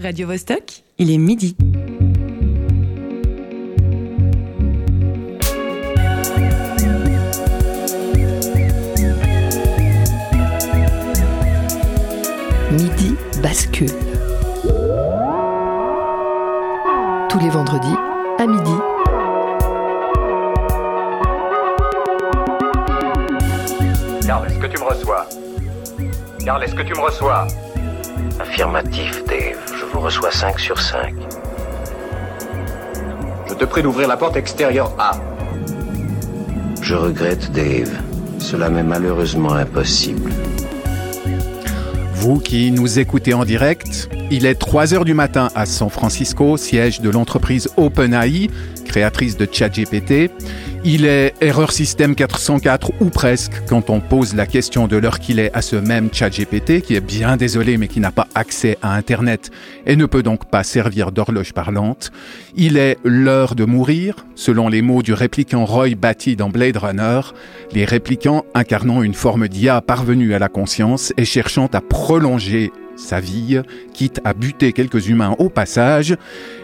Radio Vostok, il est midi. Midi bascule. Tous les vendredis à midi. Carl, est-ce que tu me reçois? Carl, est-ce que tu me reçois? Affirmatif, Dave. Je vous reçois 5 sur 5. Je te prie d'ouvrir la porte extérieure A. Je regrette, Dave. Cela m'est malheureusement impossible. Vous qui nous écoutez en direct, il est 3 heures du matin à San Francisco, siège de l'entreprise OpenAI, créatrice de ChatGPT. Il est erreur système 404 ou presque quand on pose la question de l'heure qu'il est à ce même ChatGPT qui est bien désolé mais qui n'a pas accès à Internet et ne peut donc pas servir d'horloge parlante. Il est l'heure de mourir, selon les mots du répliquant Roy Batty dans Blade Runner, les réplicants incarnant une forme d'IA parvenue à la conscience et cherchant à prolonger sa vie, quitte à buter quelques humains au passage,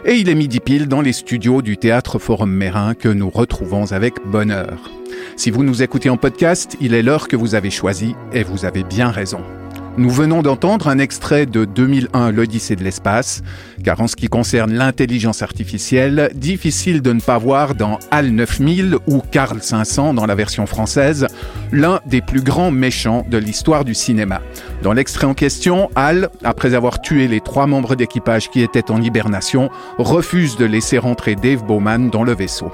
et il est midi pile dans les studios du Théâtre Forum Mérin que nous retrouvons avec bonheur. Si vous nous écoutez en podcast, il est l'heure que vous avez choisi, et vous avez bien raison. Nous venons d'entendre un extrait de 2001 L'Odyssée de l'espace, car en ce qui concerne l'intelligence artificielle, difficile de ne pas voir dans HAL 9000 ou Carl 500 dans la version française, l'un des plus grands méchants de l'histoire du cinéma. Dans l'extrait en question, HAL, après avoir tué les trois membres d'équipage qui étaient en hibernation, refuse de laisser rentrer Dave Bowman dans le vaisseau.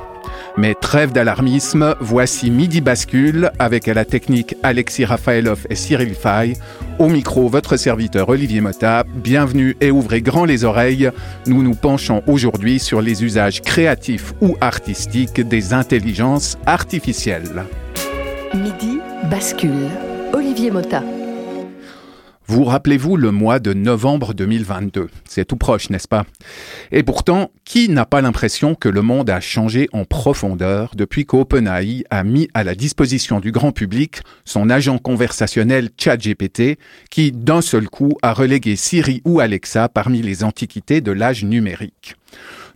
Mais trêve d'alarmisme, voici Midi Bascule avec à la technique Alexis Rafaelov et Cyril Fay. Au micro, votre serviteur Olivier Mota. Bienvenue et ouvrez grand les oreilles. Nous nous penchons aujourd'hui sur les usages créatifs ou artistiques des intelligences artificielles. Midi bascule. Olivier Mota. Vous rappelez-vous le mois de novembre 2022 C'est tout proche, n'est-ce pas? Et pourtant, qui n'a pas l'impression que le monde a changé en profondeur depuis qu'OpenAI a mis à la disposition du grand public son agent conversationnel ChatGPT, qui d'un seul coup a relégué Siri ou Alexa parmi les antiquités de l'âge numérique?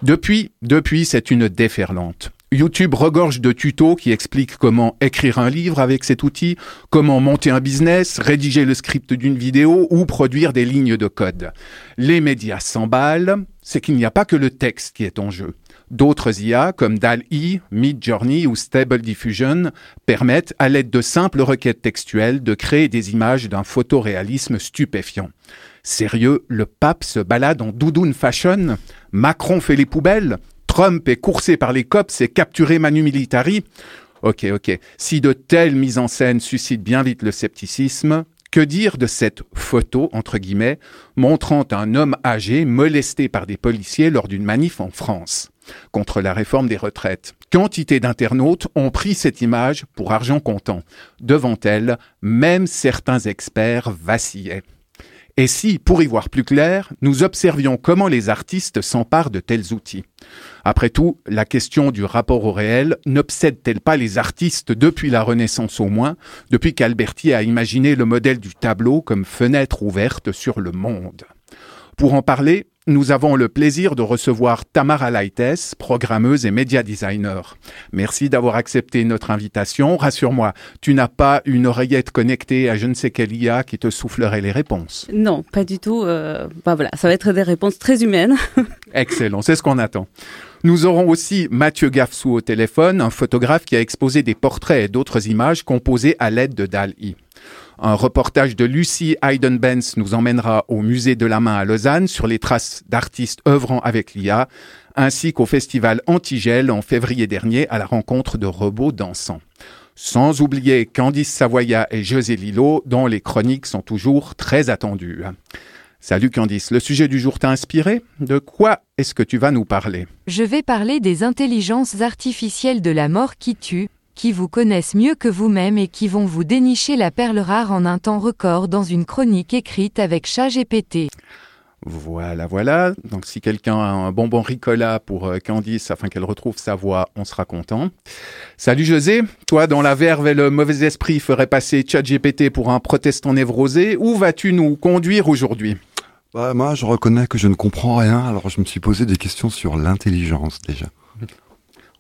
Depuis, depuis, c'est une déferlante. YouTube regorge de tutos qui expliquent comment écrire un livre avec cet outil, comment monter un business, rédiger le script d'une vidéo ou produire des lignes de code. Les médias s'emballent, c'est qu'il n'y a pas que le texte qui est en jeu. D'autres IA, comme DAL-E, Midjourney ou Stable Diffusion, permettent, à l'aide de simples requêtes textuelles, de créer des images d'un photoréalisme stupéfiant. Sérieux, le pape se balade en doudoune fashion? Macron fait les poubelles? Trump est coursé par les cops et capturé Manu Militari. Ok, ok. Si de telles mises en scène suscitent bien vite le scepticisme, que dire de cette photo, entre guillemets, montrant un homme âgé molesté par des policiers lors d'une manif en France? Contre la réforme des retraites Quantité d'internautes ont pris cette image pour argent comptant. Devant elle, même certains experts vacillaient. Et si, pour y voir plus clair, nous observions comment les artistes s'emparent de tels outils? Après tout, la question du rapport au réel n'obsède-t-elle pas les artistes depuis la Renaissance au moins, depuis qu'Alberti a imaginé le modèle du tableau comme fenêtre ouverte sur le monde? Pour en parler, nous avons le plaisir de recevoir Tamara Laites, programmeuse et média designer. Merci d'avoir accepté notre invitation. Rassure-moi, tu n'as pas une oreillette connectée à je ne sais quelle IA qui te soufflerait les réponses. Non, pas du tout. Euh, bah voilà, ça va être des réponses très humaines. Excellent, c'est ce qu'on attend. Nous aurons aussi Mathieu Gaffsou au téléphone, un photographe qui a exposé des portraits et d'autres images composées à l'aide de DAL-I. Un reportage de Lucie Hayden-Benz nous emmènera au musée de la main à Lausanne sur les traces d'artistes œuvrant avec l'IA, ainsi qu'au festival Antigel en février dernier à la rencontre de robots dansants. Sans oublier Candice Savoya et José Lillo, dont les chroniques sont toujours très attendues. Salut Candice, le sujet du jour t'a inspiré? De quoi est-ce que tu vas nous parler? Je vais parler des intelligences artificielles de la mort qui tue, qui vous connaissent mieux que vous-même et qui vont vous dénicher la perle rare en un temps record dans une chronique écrite avec ChatGPT. Voilà, voilà. Donc si quelqu'un a un bonbon Ricola pour euh, Candice afin qu'elle retrouve sa voix, on sera content. Salut José, toi dans la verve et le mauvais esprit ferait passer ChatGPT pour un protestant névrosé, où vas-tu nous conduire aujourd'hui? Bah, moi, je reconnais que je ne comprends rien, alors je me suis posé des questions sur l'intelligence déjà.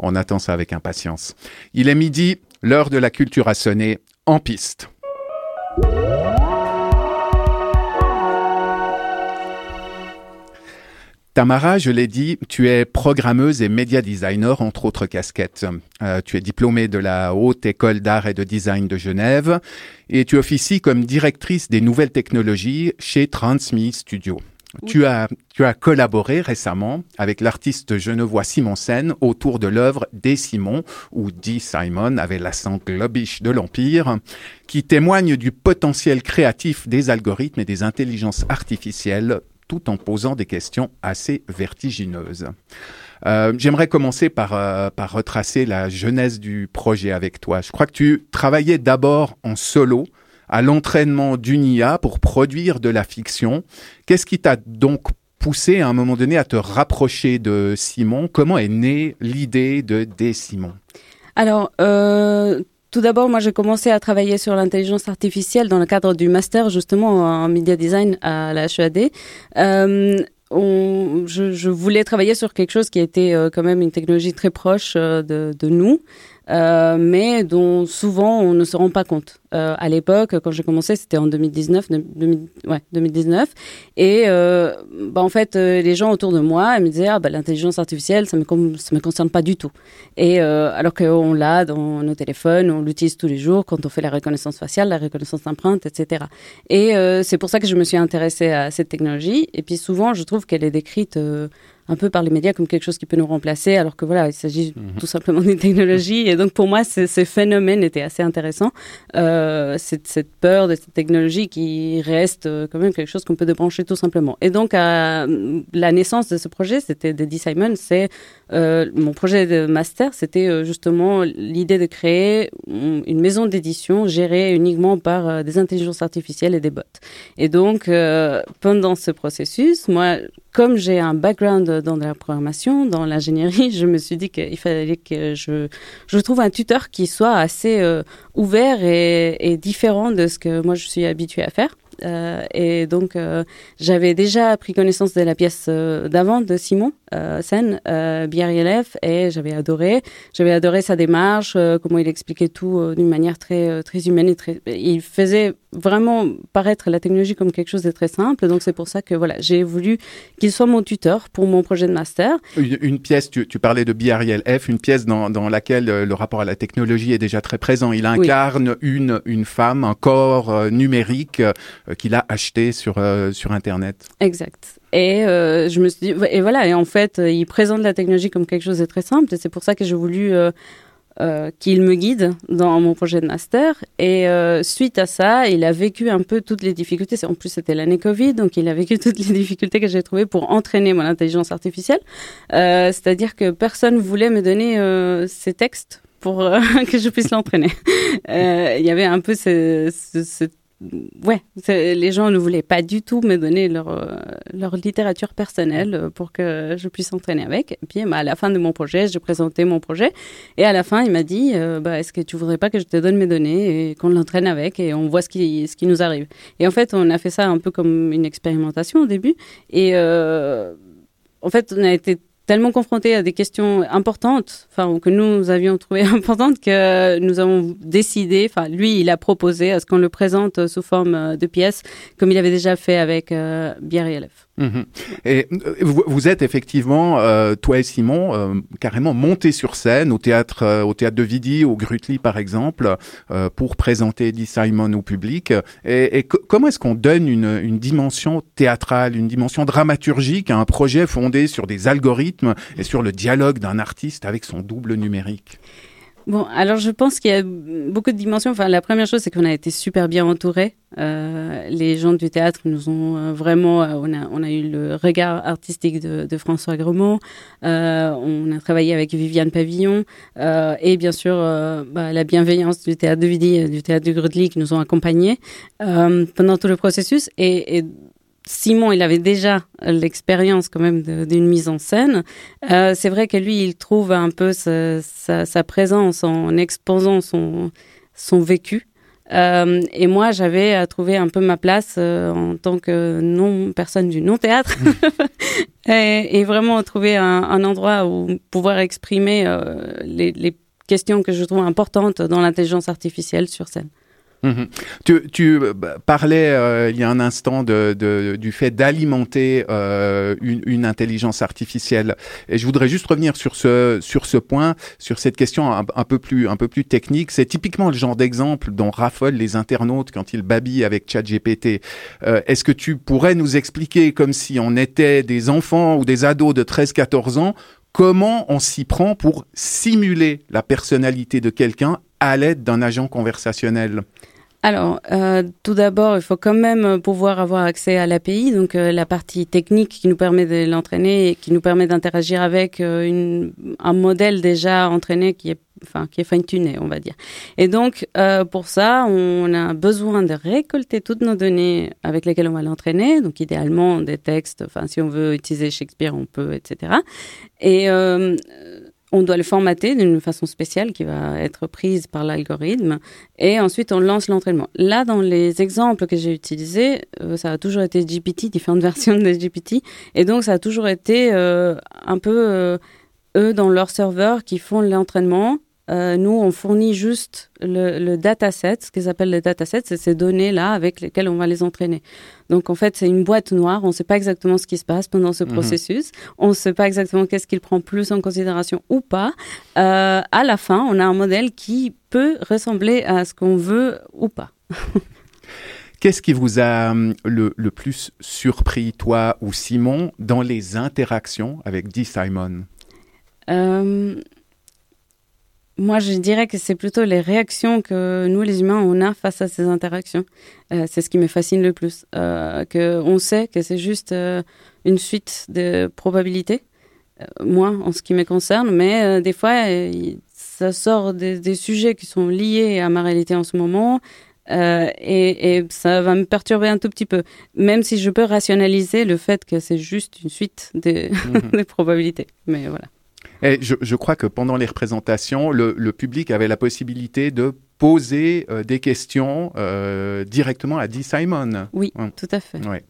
On attend ça avec impatience. Il est midi, l'heure de la culture a sonné, en piste. Tamara, je l'ai dit, tu es programmeuse et média designer, entre autres casquettes. Euh, tu es diplômée de la Haute École d'Art et de Design de Genève et tu officies comme directrice des nouvelles technologies chez Transmi Studio. Tu as, tu as collaboré récemment avec l'artiste genevois Simon Sen autour de l'œuvre Des Simon, où D. Simon avait l'accent globish de l'Empire, qui témoigne du potentiel créatif des algorithmes et des intelligences artificielles tout en posant des questions assez vertigineuses. Euh, J'aimerais commencer par, euh, par retracer la genèse du projet avec toi. Je crois que tu travaillais d'abord en solo à l'entraînement d'une IA pour produire de la fiction. Qu'est-ce qui t'a donc poussé à un moment donné à te rapprocher de Simon? Comment est née l'idée de Des Simon Alors, euh, tout d'abord, moi, j'ai commencé à travailler sur l'intelligence artificielle dans le cadre du master, justement, en media design à la HEAD. Euh, je, voulais travailler sur quelque chose qui était euh, quand même une technologie très proche de, nous, mais dont souvent on ne se rend pas compte. Euh, à l'époque, quand j'ai commencé, c'était en 2019, 2000, ouais, 2019, et euh, bah, en fait, euh, les gens autour de moi me disaient ah bah l'intelligence artificielle, ça me ça me concerne pas du tout. Et alors qu'on l'a dans nos téléphones, on l'utilise tous les jours quand on fait la reconnaissance faciale, la reconnaissance d'empreintes, etc. Et c'est pour ça que je me suis intéressée à cette technologie. Et puis souvent, je trouve qu'elle est décrite un peu par les médias comme quelque chose qui peut nous remplacer, alors que voilà, il s'agit mmh. tout simplement d'une technologie. Et donc pour moi, ce phénomène était assez intéressant. Euh, cette, cette, peur de cette technologie qui reste euh, quand même quelque chose qu'on peut débrancher tout simplement. Et donc à la naissance de ce projet, c'était de Simon, c'est euh, mon projet de master, c'était euh, justement l'idée de créer une maison d'édition gérée uniquement par euh, des intelligences artificielles et des bots. Et donc, euh, pendant ce processus, moi, comme j'ai un background dans la programmation, dans l'ingénierie, je me suis dit qu'il fallait que je, trouve un tuteur qui soit assez euh, ouvert et, et, différent de ce que moi je suis habituée à faire. Euh, et donc, euh, j'avais déjà pris connaissance de la pièce euh, d'avant de Simon Sen, euh, Biarrielef, et j'avais adoré. J'avais adoré sa démarche, comment il expliquait tout d'une manière très, très humaine et très. Il faisait vraiment paraître la technologie comme quelque chose de très simple. Donc, c'est pour ça que voilà, j'ai voulu qu'il soit mon tuteur pour mon projet de master. Une, une pièce, tu, tu, parlais de Biarrielef, une pièce dans, dans laquelle le rapport à la technologie est déjà très présent. Il incarne oui. une, une femme, un corps numérique qu'il a acheté sur, euh, sur Internet. Exact. Et euh, je me suis dit, et voilà, et en fait, il présente la technologie comme quelque chose de très simple, et c'est pour ça que j'ai voulu euh, euh, qu'il me guide dans mon projet de master. Et euh, suite à ça, il a vécu un peu toutes les difficultés. En plus, c'était l'année Covid, donc il a vécu toutes les difficultés que j'ai trouvées pour entraîner mon intelligence artificielle. Euh, C'est-à-dire que personne voulait me donner ces textes pour que je puisse l'entraîner. Il y avait un peu ce, ce, ce ouais, les gens ne voulaient pas du tout me donner leur, euh, leur littérature personnelle euh, pour que je puisse entraîner avec. Puis, bah, à la fin de mon projet, j'ai présenté mon projet. Et à la fin, il m'a dit, euh, bah, est-ce que tu voudrais pas que je te donne mes données et qu'on l'entraîne avec et on voit ce qui, ce qui nous arrive. Et en fait, on a fait ça un peu comme une expérimentation au début. Et en fait, on a été tellement confrontés à des questions importantes, enfin que nous avions trouvé importantes, que nous avons décidé, enfin lui il a proposé à ce qu'on le présente sous forme de pièce, comme il avait déjà fait avec euh, et. Mmh. Et vous, vous, êtes effectivement, euh, toi et Simon, euh, carrément montés sur scène au théâtre, euh, au théâtre de Vidi, au Grutli par exemple, euh, pour présenter Eddie Simon au public. Et, et comment est-ce qu'on donne une, une, dimension théâtrale, une dimension dramaturgique à un projet fondé sur des algorithmes et sur le dialogue d'un artiste avec son double numérique? Bon, alors je pense qu'il y a beaucoup de dimensions. Enfin, la première chose, c'est qu'on a été super bien entourés. Euh, les gens du théâtre nous ont euh, vraiment, euh, on, a, eu le regard artistique de, de François Gremont, on a travaillé avec Viviane Pavillon et bien sûr bah, la bienveillance du théâtre de Vidi, du théâtre du Grudely qui nous ont accompagnés pendant tout le processus. Et Simon, il avait déjà l'expérience quand même d'une mise en scène. Euh, c'est vrai que lui, il trouve un peu sa, sa, sa présence en exposant son, son vécu Euh, et moi, j'avais trouvé un peu ma place en tant que non personne du non théâtre et, et, vraiment trouver un, un, endroit où pouvoir exprimer les, les questions que je trouve importantes dans l'intelligence artificielle sur scène. Mhm. Tu, tu, euh, parlais euh, il y a un instant de, de, du fait d'alimenter euh, une, une, intelligence artificielle et je voudrais juste revenir sur ce sur ce point, sur cette question un, peu plus un peu plus technique. C'est typiquement le genre d'exemple dont raffolent les internautes quand ils babillent avec ChatGPT. Euh, Est-ce que tu pourrais nous expliquer comme si on était des enfants ou des ados de 13-14 ans comment on s'y prend pour simuler la personnalité de quelqu'un à l'aide d'un agent conversationnel? Alors, euh, tout d'abord, il faut quand même pouvoir avoir accès à l'API, donc euh, la partie technique qui nous permet de l'entraîner et qui nous permet d'interagir avec euh, une, un modèle déjà entraîné qui est, enfin, qui est fine-tuné, on va dire. Et donc, euh, pour ça, on a besoin de récolter toutes nos données avec lesquelles on va l'entraîner, donc idéalement des textes. Enfin, si on veut utiliser Shakespeare, on peut, etc. Et euh, on doit le formater d'une façon spéciale qui va être prise par l'algorithme et ensuite on lance l'entraînement. Là, dans les exemples que j'ai utilisés, euh, ça a toujours été GPT, différentes versions de GPT, et donc ça a toujours été euh, un peu euh, eux dans leur serveur qui font l'entraînement euh, nous, on fournit juste le, le dataset, ce qu'ils appellent le dataset, c'est ces données-là avec lesquelles on va les entraîner. Donc, en fait, c'est une boîte noire. On ne sait pas exactement ce qui se passe pendant ce mmh. processus. On ne sait pas exactement qu'est-ce qu'il prend plus en considération ou pas. Euh, à la fin, on a un modèle qui peut ressembler à ce qu'on veut ou pas. Qu'est-ce qui vous a hum, le, le, plus surpris, toi ou Simon, dans les interactions avec D. Simon? Euh, moi, je dirais que c'est plutôt les réactions que nous, les humains, on a face à ces interactions. Euh, c'est ce qui me fascine le plus. Euh, que on sait que c'est juste euh, une suite de probabilités, moi, en ce qui me concerne, mais des fois, ça sort des, des, sujets qui sont liés à ma réalité en ce moment. Et, et, ça va me perturber un tout petit peu, même si je peux rationaliser le fait que c'est juste une suite de, des probabilités. Mais voilà. Et je, je, crois que pendant les représentations, le, le, public avait la possibilité de poser euh, des questions euh, directement à Dee Simon. Oui, ouais. tout à fait. Ouais.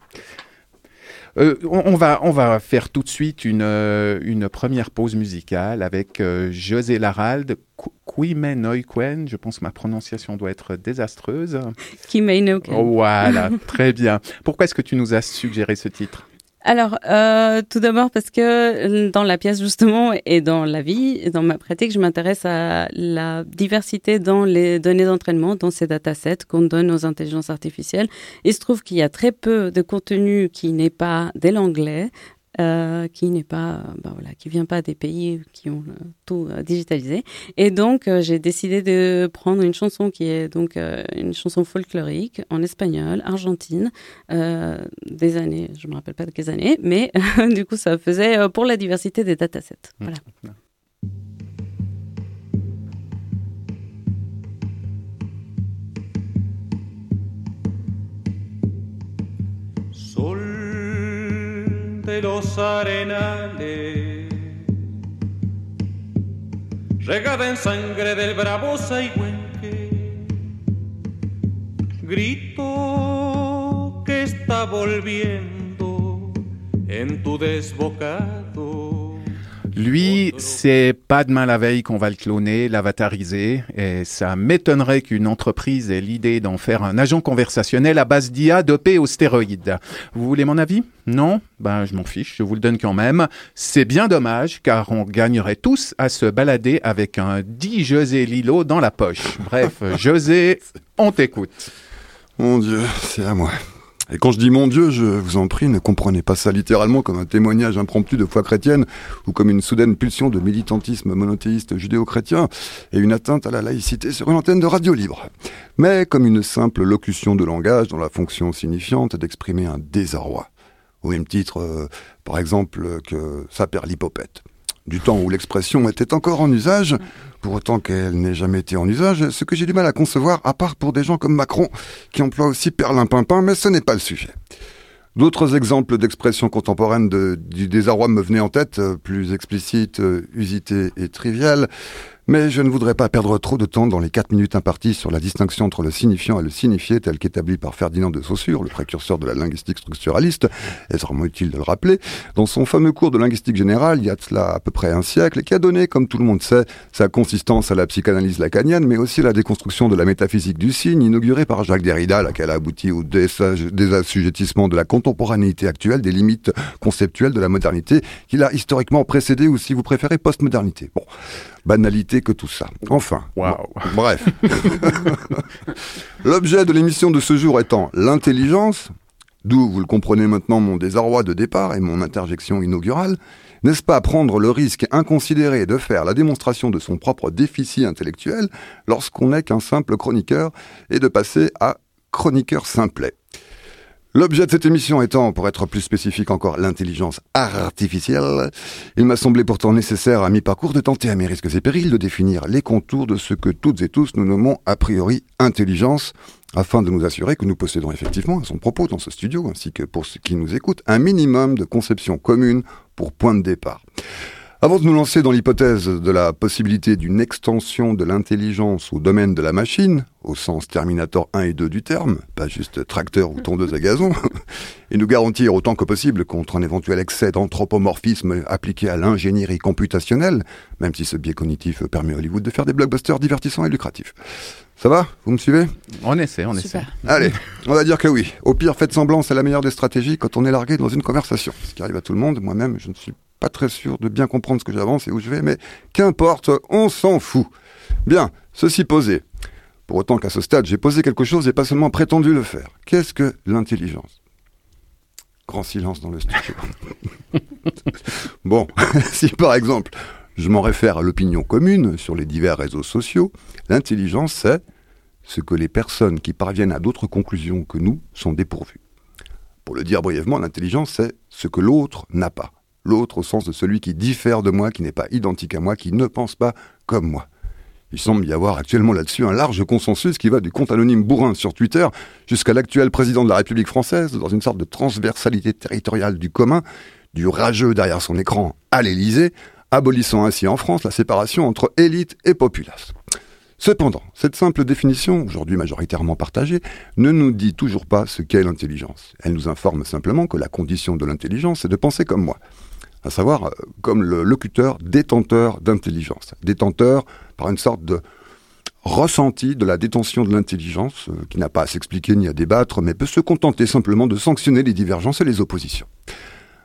Euh, on, on, va, on va faire tout de suite une, une première pause musicale avec José Laralde, Quimenoiquen. Je pense que ma prononciation doit être désastreuse. Quimenoiquen. Oh, voilà, très bien. Pourquoi est-ce que tu nous as suggéré ce titre? Alors, euh, tout d'abord parce que dans la pièce justement et dans la vie, et dans ma pratique, je m'intéresse à la diversité dans les données d'entraînement, dans ces datasets qu'on donne aux intelligences artificielles. Il se trouve qu'il y a très peu de contenu qui n'est pas dès l'anglais, euh, qui n'est pas, bah voilà, qui vient pas des pays qui ont euh, tout digitalisé. Et donc, j'ai décidé de prendre une chanson qui est donc une chanson folklorique en espagnol, argentine, des années, je me rappelle pas de quelles années, mais du coup, ça faisait pour la diversité des datasets. Voilà. Mmh. De los arenales, regada en sangre del bravo Saigüenque, grito que está volviendo en tu desbocado. Lui, c'est pas demain la veille qu'on va le cloner, l'avatariser, et ça m'étonnerait qu'une entreprise ait l'idée d'en faire un agent conversationnel à base d'IA dopé aux stéroïdes. Vous voulez mon avis? Non? Ben, je m'en fiche, je vous le donne quand même. C'est bien dommage, car on gagnerait tous à se balader avec un dit José Lilo dans la poche. Bref, José, on t'écoute. Mon Dieu, c'est à moi. Et quand je dis mon Dieu, je vous en prie, ne comprenez pas ça littéralement comme un témoignage impromptu de foi chrétienne ou comme une soudaine pulsion de militantisme monothéiste judéo-chrétien et une atteinte à la laïcité sur une antenne de radio libre, mais comme une simple locution de langage dont la fonction signifiante est d'exprimer un désarroi. Au même titre, euh, par exemple, que ça perd l'hypopète du temps où l'expression était encore en usage, pour autant qu'elle n'ait jamais été en usage, ce que j'ai du mal à concevoir, à part pour des gens comme Macron, qui emploient aussi perlimpinpin, mais ce n'est pas le sujet. D'autres exemples d'expressions contemporaines du désarroi me venaient en tête, euh, plus explicites, euh, usités et triviales. Mais je ne voudrais pas perdre trop de temps dans les quatre minutes imparties sur la distinction entre le signifiant et le signifié tel qu'établi par Ferdinand de Saussure, le précurseur de la linguistique structuraliste, est vraiment utile de le rappeler, dans son fameux cours de linguistique générale, il y a cela à peu près un siècle, et qui a donné, comme tout le monde sait, sa consistance à la psychanalyse lacanienne, mais aussi à la déconstruction de la métaphysique du signe, inaugurée par Jacques Derrida, laquelle a abouti au désassujettissement de la contemporanéité actuelle, des limites conceptuelles de la modernité, qu'il a historiquement précédé, ou si vous préférez, postmodernité. Bon. Banalité que tout ça. Enfin, bref. L'objet de l'émission de ce jour étant l'intelligence, d'où vous le comprenez maintenant mon désarroi de départ et mon interjection inaugurale, n'est-ce pas prendre le risque inconsidéré de faire la démonstration de son propre déficit intellectuel lorsqu'on n'est qu'un simple chroniqueur et de passer à chroniqueur simplet? L'objet de cette émission étant, pour être plus spécifique encore, l'intelligence artificielle, il m'a semblé pourtant nécessaire à mi-parcours de tenter à mes risques et périls de définir les contours de ce que toutes et tous nous nommons a priori intelligence, afin de nous assurer que nous possédons effectivement, à son propos dans ce studio, ainsi que pour ceux qui nous écoutent, un minimum de conception commune pour point de départ. Avant de nous lancer dans l'hypothèse de la possibilité d'une extension de l'intelligence au domaine de la machine, au sens Terminator 1 et 2 du terme, pas juste tracteur ou tondeuse à gazon, et nous garantir autant que possible contre un éventuel excès d'anthropomorphisme appliqué à l'ingénierie computationnelle, même si ce biais cognitif permet à Hollywood de faire des blockbusters divertissants et lucratifs. Ça va? Vous me suivez? On essaie, on essaie. Allez, on va dire que oui. Au pire, faites semblant, c'est la meilleure des stratégies quand on est largué dans une conversation. Ce qui arrive à tout le monde, moi-même, je ne suis pas très sûr de bien comprendre ce que j'avance et où je vais, mais qu'importe, on s'en fout. Bien, ceci posé. Pour autant qu'à ce stade, j'ai posé quelque chose et pas seulement prétendu le faire. Qu'est-ce que l'intelligence? Grand silence dans le studio. bon, si par exemple, je m'en réfère à l'opinion commune sur les divers réseaux sociaux, l'intelligence, c'est ce que les personnes qui parviennent à d'autres conclusions que nous sont dépourvues. Pour le dire brièvement, l'intelligence, c'est ce que l'autre n'a pas l'autre au sens de celui qui diffère de moi, qui n'est pas identique à moi, qui ne pense pas comme moi. Il semble y avoir actuellement là-dessus un large consensus qui va du compte anonyme bourrin sur Twitter jusqu'à l'actuel président de la République française, dans une sorte de transversalité territoriale du commun, du rageux derrière son écran à l'Élysée, abolissant ainsi en France la séparation entre élite et populace. Cependant, cette simple définition, aujourd'hui majoritairement partagée, ne nous dit toujours pas ce qu'est l'intelligence. Elle nous informe simplement que la condition de l'intelligence est de penser comme moi à savoir euh, comme le locuteur détenteur d'intelligence, détenteur par une sorte de ressenti de la détention de l'intelligence, euh, qui n'a pas à s'expliquer ni à débattre, mais peut se contenter simplement de sanctionner les divergences et les oppositions.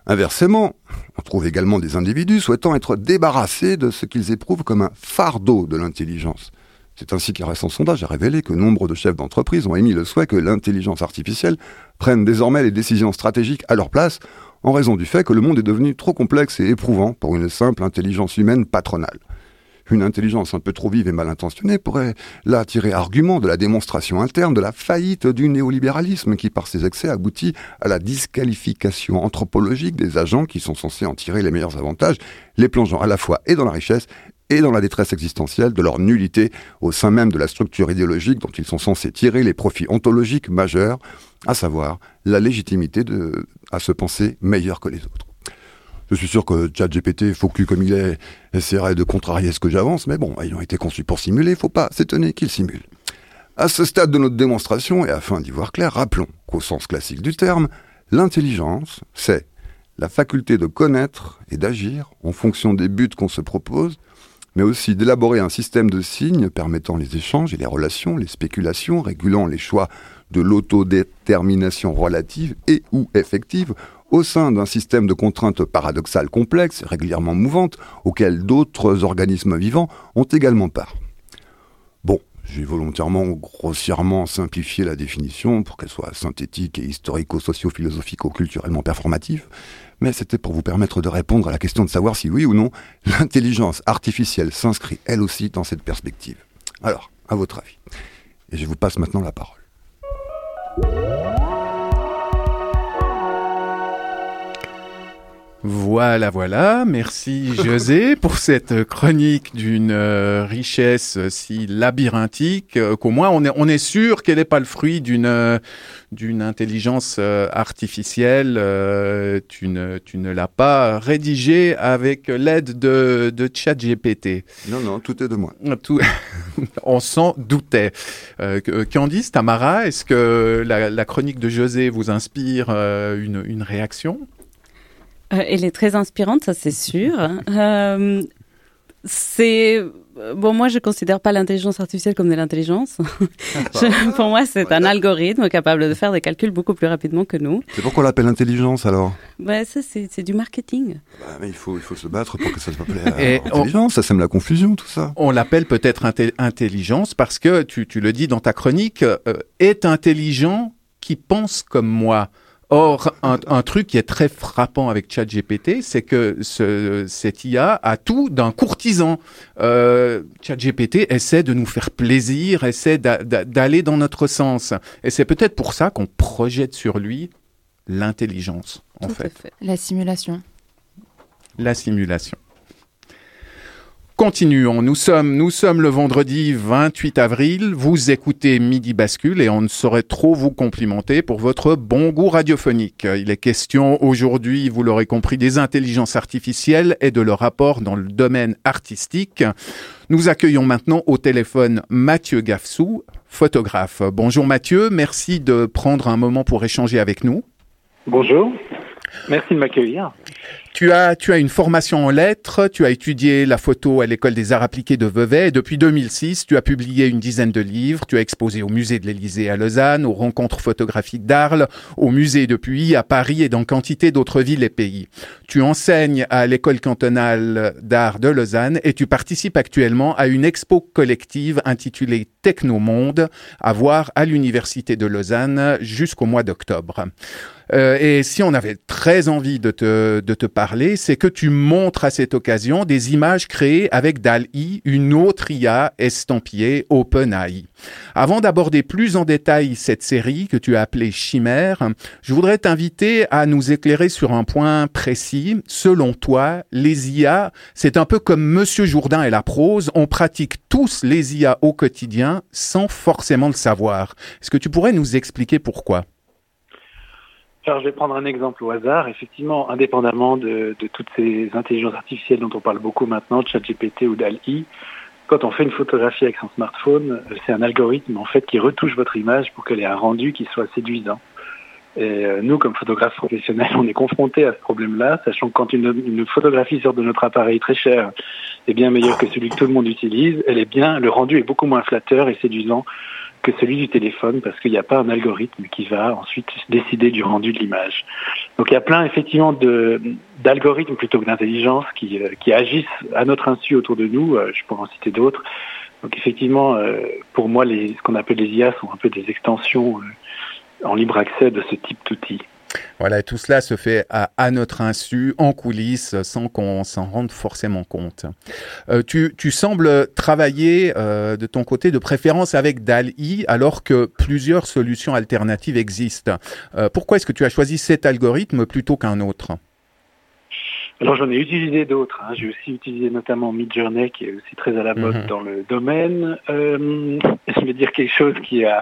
Inversement, on trouve également des individus souhaitant être débarrassés de ce qu'ils éprouvent comme un fardeau de l'intelligence. C'est ainsi qu'un récent sondage a révélé que nombre de chefs d'entreprise ont émis le souhait que l'intelligence artificielle prenne désormais les décisions stratégiques à leur place en raison du fait que le monde est devenu trop complexe et éprouvant pour une simple intelligence humaine patronale. Une intelligence un peu trop vive et mal intentionnée pourrait là tirer argument de la démonstration interne de la faillite du néolibéralisme qui, par ses excès, aboutit à la disqualification anthropologique des agents qui sont censés en tirer les meilleurs avantages, les plongeant à la fois et dans la richesse et dans la détresse existentielle de leur nullité au sein même de la structure idéologique dont ils sont censés tirer les profits ontologiques majeurs, à savoir la légitimité de, à se penser meilleur que les autres. Je suis sûr que ChatGPT, focus comme il est, essaierait de contrarier ce que j'avance, mais bon, ayant été conçu pour simuler, faut pas s'étonner qu'il simule. À ce stade de notre démonstration, et afin d'y voir clair, rappelons qu'au sens classique du terme, l'intelligence, c'est la faculté de connaître et d'agir en fonction des buts qu'on se propose, mais aussi d'élaborer un système de signes permettant les échanges et les relations, les spéculations, régulant les choix de l'autodétermination relative et ou effective au sein d'un système de contraintes paradoxales complexes, régulièrement mouvantes, auxquelles d'autres organismes vivants ont également part. Bon, j'ai volontairement grossièrement simplifié la définition pour qu'elle soit synthétique et historico-socio-philosophico-culturellement performative, mais c'était pour vous permettre de répondre à la question de savoir si oui ou non l'intelligence artificielle s'inscrit elle aussi dans cette perspective. Alors, à votre avis. Et je vous passe maintenant la parole. Voilà, voilà. Merci José pour cette chronique d'une euh, richesse si labyrinthique euh, qu'au moins on est, on est sûr qu'elle n'est pas le fruit d'une euh, d'une intelligence artificielle. tu ne, tu ne l'as pas rédigée avec l'aide de, de ChatGPT. Non, non, tout est de moi. Tout, on s'en doutait. Candice, Tamara, est-ce que la, la chronique de José vous inspire une, une réaction? Euh, elle est très inspirante, ça c'est sûr. Euh, c'est bon, moi je considère pas l'intelligence artificielle comme de l'intelligence. Je- pour moi, c'est un algorithme capable de faire des calculs beaucoup plus rapidement que nous. C'est pourquoi on l'appelle intelligence alors? Ouais, ça c'est c'est du marketing. Bah, mais il faut, il faut se battre pour que ça s'appelle on- intelligence. Ça sème la confusion, tout ça. On l'appelle peut-être inté- intelligence parce que, tu, tu le dis dans ta chronique, euh, est intelligent qui pense comme moi. Or, un, un truc qui est très frappant avec ChatGPT, c'est que ce, cette IA a tout d'un courtisan. Euh, ChatGPT essaie de nous faire plaisir, essaie d'a- d'a- d'aller dans notre sens. Et c'est peut-être pour ça qu'on projette sur lui l'intelligence, en fait. fait. La simulation. la simulation. Continuons, nous sommes, nous sommes le vendredi 28 avril, vous écoutez Midi Bascule et on ne saurait trop vous complimenter pour votre bon goût radiophonique. Il est question aujourd'hui, vous l'aurez compris, des intelligences artificielles et de leur rapport dans le domaine artistique. Nous accueillons maintenant au téléphone Mathieu Gafsou, photographe. Bonjour Mathieu, merci de prendre un moment pour échanger avec nous. Bonjour, merci de m'accueillir. Tu as, tu as une formation en lettres, tu as étudié la photo à l'école des arts appliqués de Vevey et depuis 2006, tu as publié une dizaine de livres, tu as exposé au musée de l'Élysée à Lausanne, aux rencontres photographiques d'Arles, au musée de Puy, à Paris et dans quantité d'autres villes et pays. Tu enseignes à l'école cantonale d'art de Lausanne et tu participes actuellement à une expo collective intitulée Technomonde à voir à l'université de Lausanne jusqu'au mois d'octobre. Euh, et si on avait très envie de te, de te parler, c'est que tu montres à cette occasion des images créées avec DAL-I, une autre IA estampillée OpenAI. Avant d'aborder plus en détail cette série que tu as appelée Chimère, je voudrais t'inviter à nous éclairer sur un point précis. Selon toi, les IA, c'est un peu comme Monsieur Jourdain et la prose, on pratique tous les IA au quotidien sans forcément le savoir. Est-ce que tu pourrais nous expliquer pourquoi? Alors, je vais prendre un exemple au hasard. Effectivement, indépendamment de, toutes ces intelligences artificielles dont on parle beaucoup maintenant, ChatGPT ou DAL-I, quand on fait une photographie avec son smartphone, euh, c'est un algorithme en fait qui retouche votre image pour qu'elle ait un rendu qui soit séduisant. Et euh, nous, comme photographes professionnels, on est confrontés à ce problème-là, sachant que quand une, une photographie sort de notre appareil très cher est bien meilleure que celui que tout le monde utilise, elle est bien, le rendu est beaucoup moins flatteur et séduisant que celui du téléphone parce qu'il n'y a pas un algorithme qui va ensuite décider du rendu de l'image. Donc il y a plein effectivement d'algorithmes plutôt que d'intelligence qui, euh, qui agissent à notre insu autour de nous. Euh, je pourrais en citer d'autres. Donc effectivement, euh, pour moi, ce qu'on appelle les IA sont un peu des extensions en libre accès de ce type d'outils. Voilà, tout cela se fait à, à notre insu, en coulisses, sans qu'on s'en rende forcément compte. Euh, tu, tu sembles travailler euh, de ton côté de préférence avec DAL-I, alors que plusieurs solutions alternatives existent. Euh, pourquoi est-ce que tu as choisi cet algorithme plutôt qu'un autre? Alors j'en ai utilisé d'autres. Hein. J'ai aussi utilisé notamment Midjourney, qui est aussi très à la mode Mhm. dans le domaine. Euh, je vais dire quelque chose qui a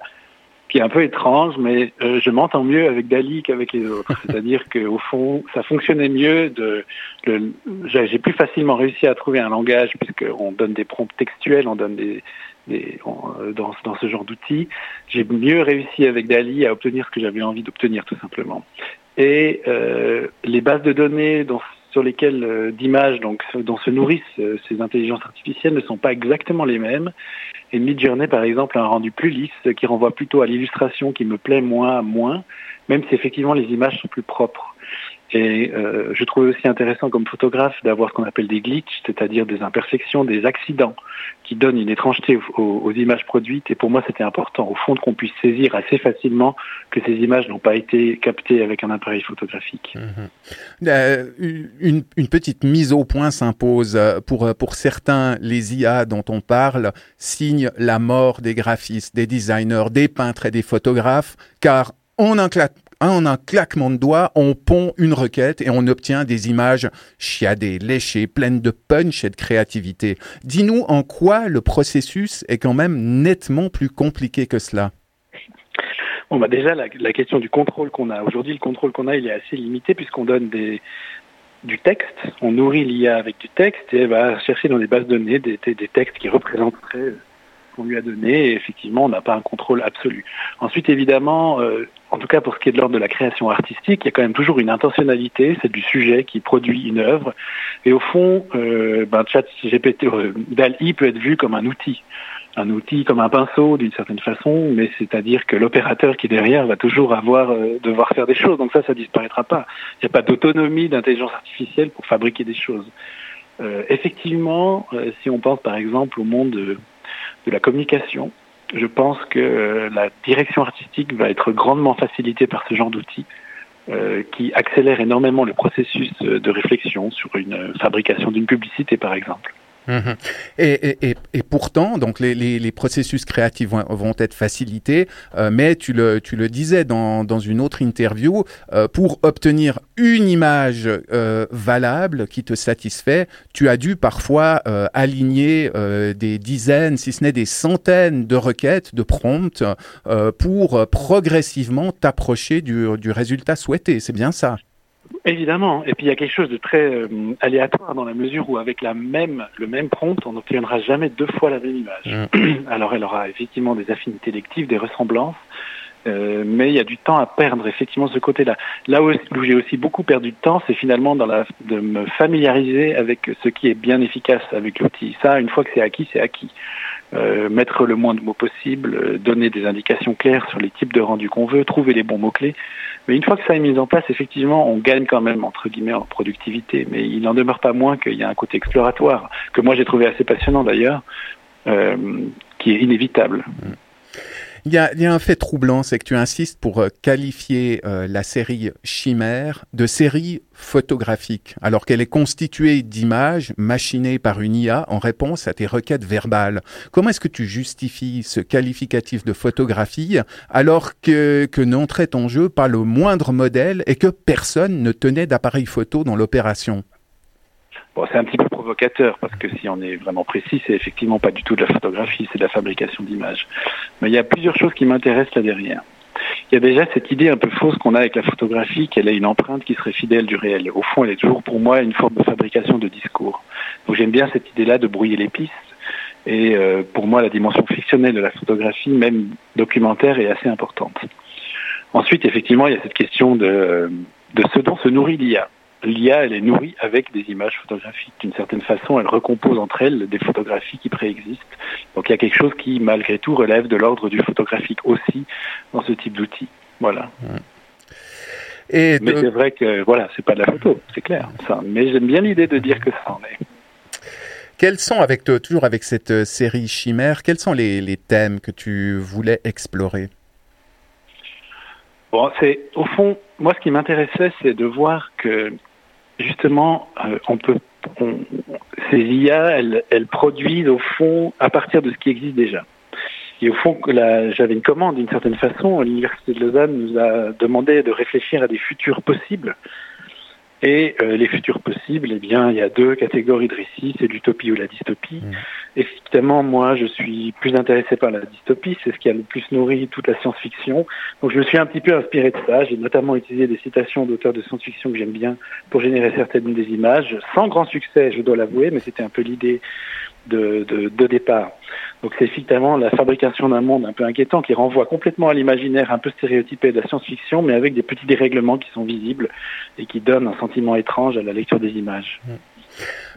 qui est un peu étrange, mais euh, je m'entends mieux avec Dali qu'avec les autres. C'est-à-dire qu'au fond, ça fonctionnait mieux. De, le- j'ai plus facilement réussi à trouver un langage puisqu'on donne des prompts textuels, on donne des, des on- euh, dans, dans ce genre d'outils. J'ai mieux réussi avec Dali à obtenir ce que j'avais envie d'obtenir, tout simplement. Et euh, les bases de données dont, sur lesquelles euh, d'images donc dont se nourrissent euh, ces intelligences artificielles ne sont pas exactement les mêmes. Et Midjourney, par exemple, a un rendu plus lisse qui renvoie plutôt à l'illustration qui me plaît moins, moins, même si effectivement les images sont plus propres. Et euh, je trouvais aussi intéressant comme photographe d'avoir ce qu'on appelle des glitches, c'est-à-dire des imperfections, des accidents qui donnent une étrangeté aux, images produites. Et pour moi, c'était important, au fond, qu'on puisse saisir assez facilement que ces images n'ont pas été captées avec un appareil photographique. Euh, une, petite mise au point s'impose. Euh, Pour, pour certains, les IA dont on parle signent la mort des graphistes, des designers, des peintres et des photographes, car en un, cla- En un claquement de doigts, on pond une requête et on obtient des images chiadées, léchées, pleines de punch et de créativité. Dis-nous en quoi le processus est quand même nettement plus compliqué que cela. Bon, bah déjà, la, question du contrôle qu'on a. Aujourd'hui, le contrôle qu'on a, il est assez limité puisqu'on donne des, du texte, on nourrit l'IA avec du texte et elle va chercher dans les bases de données des, des, des textes qui représenteraient qu'on lui a donné et effectivement on n'a pas un contrôle absolu. Ensuite évidemment, euh, en tout cas pour ce qui est de l'ordre de la création artistique, il y a quand même toujours une intentionnalité, c'est du sujet qui produit une œuvre et au fond, euh, ben, chat GPT, euh, DALI peut être vu comme un outil un outil comme un pinceau d'une certaine façon, mais c'est-à-dire que l'opérateur qui est derrière va toujours avoir euh, devoir faire des choses. Donc ça, ça disparaîtra pas. Il n'y a pas d'autonomie d'intelligence artificielle pour fabriquer des choses. Euh, effectivement, euh, si on pense par exemple au monde de, la communication, je pense que euh, la direction artistique va être grandement facilitée par ce genre d'outils. euh, qui accélère énormément le processus euh, de réflexion sur une fabrication d'une publicité, par exemple. Mhm. Et, et, et, pourtant, donc les, les, les, processus créatifs vont, vont être facilités, euh, mais tu le, tu le disais dans, dans une autre interview, euh, pour obtenir une image euh, valable qui te satisfait, tu as dû parfois euh, aligner euh, des dizaines, si ce n'est des centaines de requêtes, de prompts, euh, pour progressivement t'approcher du, du résultat souhaité. C'est bien ça? Évidemment. Et puis il y a quelque chose de très euh, aléatoire dans la mesure où avec la même, le même prompt, on n'obtiendra jamais deux fois la même image. Mmh. Alors elle aura effectivement des affinités lectives, des ressemblances, euh, mais il y a du temps à perdre effectivement ce côté-là. Là où, où j'ai aussi beaucoup perdu de temps, c'est finalement dans la, de me familiariser avec ce qui est bien efficace avec l'outil. Ça, une fois que c'est acquis, c'est acquis. Euh, mettre le moins de mots possible, euh, donner des indications claires sur les types de rendus qu'on veut, trouver les bons mots-clés. Mais une fois que ça est mis en place, effectivement, on gagne quand même, entre guillemets, en productivité. Mais il n'en demeure pas moins qu'il y a un côté exploratoire, que moi j'ai trouvé assez passionnant d'ailleurs, euh, qui est inévitable. Il y, a, y, a, un fait troublant, c'est que tu insistes pour euh, qualifier euh, la série Chimère de série photographique, alors qu'elle est constituée d'images machinées par une IA en réponse à tes requêtes verbales. Comment est-ce que tu justifies ce qualificatif de photographie alors que, que n'entrait en jeu pas le moindre modèle et que personne ne tenait d'appareil photo dans l'opération? Bon, c'est un petit peu provocateur parce que si on est vraiment précis, c'est effectivement pas du tout de la photographie, c'est de la fabrication d'images. Mais il y a plusieurs choses qui m'intéressent là derrière. Il y a déjà cette idée un peu fausse qu'on a avec la photographie, qu'elle a une empreinte qui serait fidèle du réel. Au fond, elle est toujours pour moi une forme de fabrication de discours. Donc j'aime bien cette idée-là de brouiller les pistes. Et euh, pour moi, la dimension fictionnelle de la photographie, même documentaire, est assez importante. Ensuite, effectivement, il y a cette question de, de ce dont se nourrit l'IA l'IA, elle est nourrie avec des images photographiques. D'une certaine façon, elle recompose entre elles des photographies qui préexistent. Donc il y a quelque chose qui, malgré tout, relève de l'ordre du photographique aussi dans ce type d'outil. Voilà. Et Mais de... c'est vrai que voilà, c'est pas de la photo, c'est clair. Ça. Mais j'aime bien l'idée de dire que ça en est. Quels sont, avec toujours avec cette série Chimère, quels sont les, les thèmes que tu voulais explorer? Bon, c'est au fond, moi, ce qui m'intéressait, c'est de voir que justement, euh, on peut, on, ces IA, elles, elles, produisent au fond à partir de ce qui existe déjà. Et au fond, j'avais une commande d'une certaine façon. L'université de Lausanne nous a demandé de réfléchir à des futurs possibles. Et euh, les futurs possibles, eh bien, il y a deux catégories de récits, c'est l'utopie ou la dystopie. Mmh. Effectivement, moi, je suis plus intéressé par la dystopie, c'est ce qui a le plus nourri toute la science-fiction. Donc, je me suis un petit peu inspiré de ça. J'ai notamment utilisé des citations d'auteurs de science-fiction que j'aime bien pour générer certaines des images, sans grand succès, je dois l'avouer, mais c'était un peu l'idée de, de, de, départ. Donc c'est effectivement la fabrication d'un monde un peu inquiétant qui renvoie complètement à l'imaginaire un peu stéréotypé de la science-fiction, mais avec des petits dérèglements qui sont visibles et qui donnent un sentiment étrange à la lecture des images.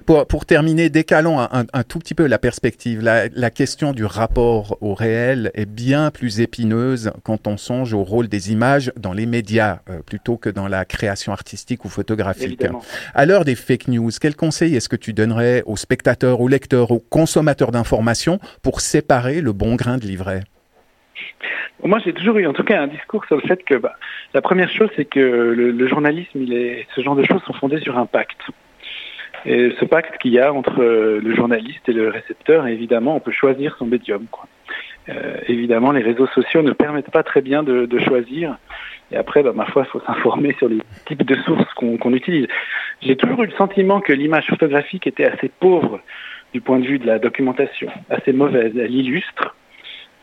Pour, pour, terminer, décalons un, un, un, tout petit peu la perspective. La, la, question du rapport au réel est bien plus épineuse quand on songe au rôle des images dans les médias euh, plutôt que dans la création artistique ou photographique. Évidemment. À l'heure des fake news, quel conseil est-ce que tu donnerais aux spectateurs, aux lecteurs, aux consommateurs d'informations pour séparer le bon grain de livret moi, j'ai toujours eu, en tout cas, un discours sur le fait que bah, la première chose, c'est que le, le journalisme, il est, ce genre de choses sont fondées sur un pacte. Et ce pacte qu'il y a entre le journaliste et le récepteur, évidemment, on peut choisir son médium. Euh, évidemment, les réseaux sociaux ne permettent pas très bien de, choisir. Et après, bah, ma foi, il faut s'informer sur les types de sources qu'on utilise. J'ai toujours eu le sentiment que l'image photographique était assez pauvre du point de vue de la documentation, assez mauvaise. Elle illustre,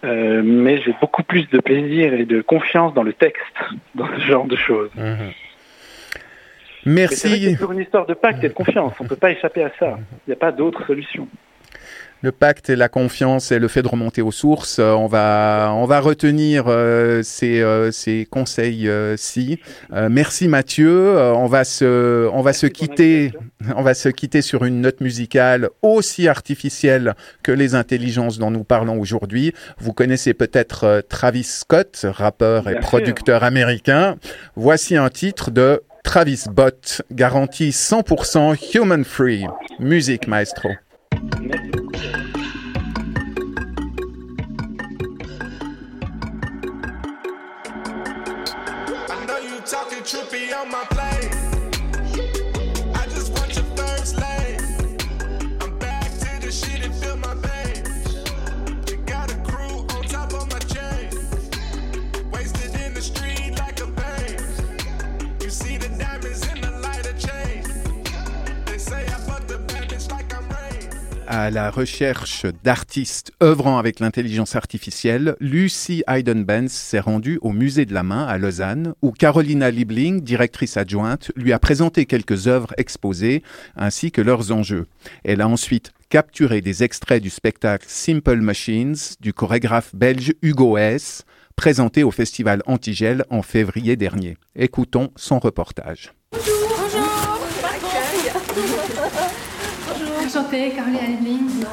euh, mais j'ai beaucoup plus de plaisir et de confiance dans le texte, dans ce genre de choses. Mhm. Merci. Pour une histoire de pacte et de confiance, on ne peut pas échapper à ça. Il n'y a pas d'autre solution le pacte et la confiance et le fait de remonter aux sources. Euh, on va, on va retenir euh, ces, euh, ces conseils-ci. merci Mathieu. on va se, on va se quitter, on va se quitter sur une note musicale aussi artificielle que les intelligences dont nous parlons aujourd'hui. Vous connaissez peut-être Travis Scott, rappeur et producteur américain. Voici un titre de Travis Bott, garantie 100% human free. Musique maestro. À la recherche d'artistes œuvrant avec l'intelligence artificielle, Lucy Hayden-Benz s'est rendue au Musée de la Main à Lausanne, où Carolina Liebling, directrice adjointe, lui a présenté quelques œuvres exposées ainsi que leurs enjeux. Elle a ensuite capturé des extraits du spectacle Simple Machines du chorégraphe belge Hugo S, présenté au Festival Antigel en février dernier. Écoutons son reportage. Enchantée, Caroline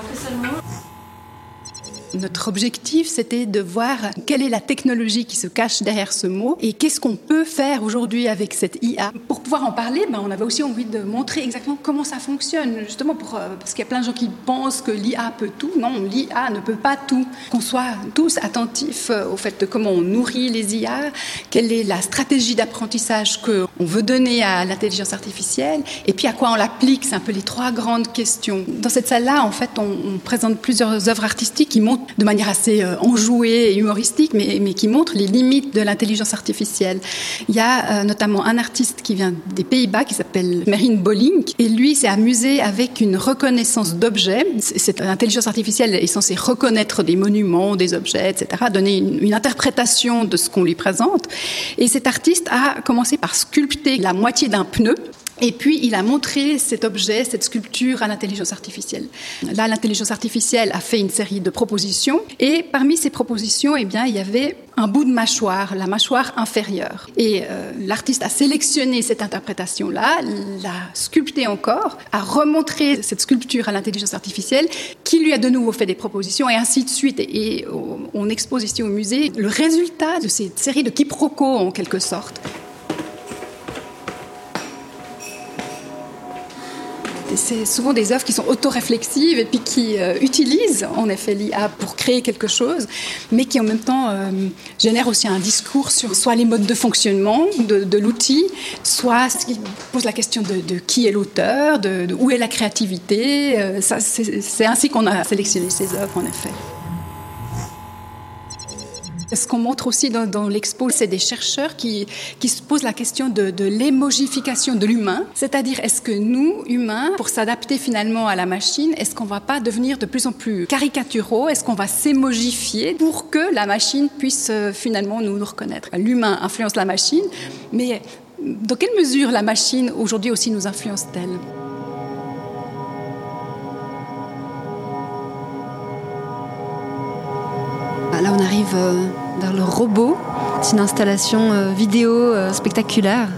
notre objectif, c'était de voir quelle est la technologie qui se cache derrière ce mot et qu'est-ce qu'on peut faire aujourd'hui avec cette IA. Pour pouvoir en parler, ben, on avait aussi envie de montrer exactement comment ça fonctionne, justement euh, parce qu'il y a plein de gens qui pensent que l'IA peut tout. Non, l'IA ne peut pas tout. Qu'on soit tous attentifs euh, au fait de comment on nourrit les IA, quelle est la stratégie d'apprentissage qu'on veut donner à l'intelligence artificielle et puis à quoi on l'applique. C'est un peu les trois grandes questions. Dans cette salle-là, en fait, on présente plusieurs œuvres artistiques qui montrent de manière assez euh, enjouée et humoristique, mais, qui montre les limites de l'intelligence artificielle. Il y a euh, notamment un artiste qui vient des Pays-Bas qui s'appelle Merin Bolink, et lui s'est amusé avec une reconnaissance d'objets. Cette intelligence artificielle est censée reconnaître des monuments, des objets, etc., donner une interprétation de ce qu'on lui présente. Et cet artiste a commencé par sculpter la moitié d'un pneu et puis, il a montré cet objet, cette sculpture à l'intelligence artificielle. Là, l'intelligence artificielle a fait une série de propositions. Et parmi ces propositions, eh bien, il y avait un bout de mâchoire, la mâchoire inférieure. Et euh, l'artiste a sélectionné cette interprétation-là, l'a sculptée encore, a remontré cette sculpture à l'intelligence artificielle, qui lui a de nouveau fait des propositions, et ainsi de suite. Et, on expose ici au musée le résultat de cette série de quiproquos, en quelque sorte. C'est souvent des œuvres qui sont autoréflexives et puis qui euh, utilisent en effet l'IA pour créer quelque chose, mais qui en même temps euh, génèrent aussi un discours sur soit les modes de fonctionnement de, l'outil, soit ce qui pose la question de, qui est l'auteur, de, où est la créativité. Euh, c'est ainsi qu'on a sélectionné ces œuvres en effet. Ce qu'on montre aussi dans, l'expo, c'est des chercheurs qui, qui, se posent la question de, de l'émogification de l'humain, c'est-à-dire est-ce que nous, humains, pour s'adapter finalement à la machine, est-ce qu'on va pas devenir de plus en plus caricaturaux, est-ce qu'on va s'émogifier pour que la machine puisse euh, finalement nous, nous reconnaître? L'humain influence la machine, mais dans quelle mesure la machine aujourd'hui aussi nous influence-t-elle? Là, on arrive euh, vers le robot. C'est une installation euh, vidéo euh, spectaculaire.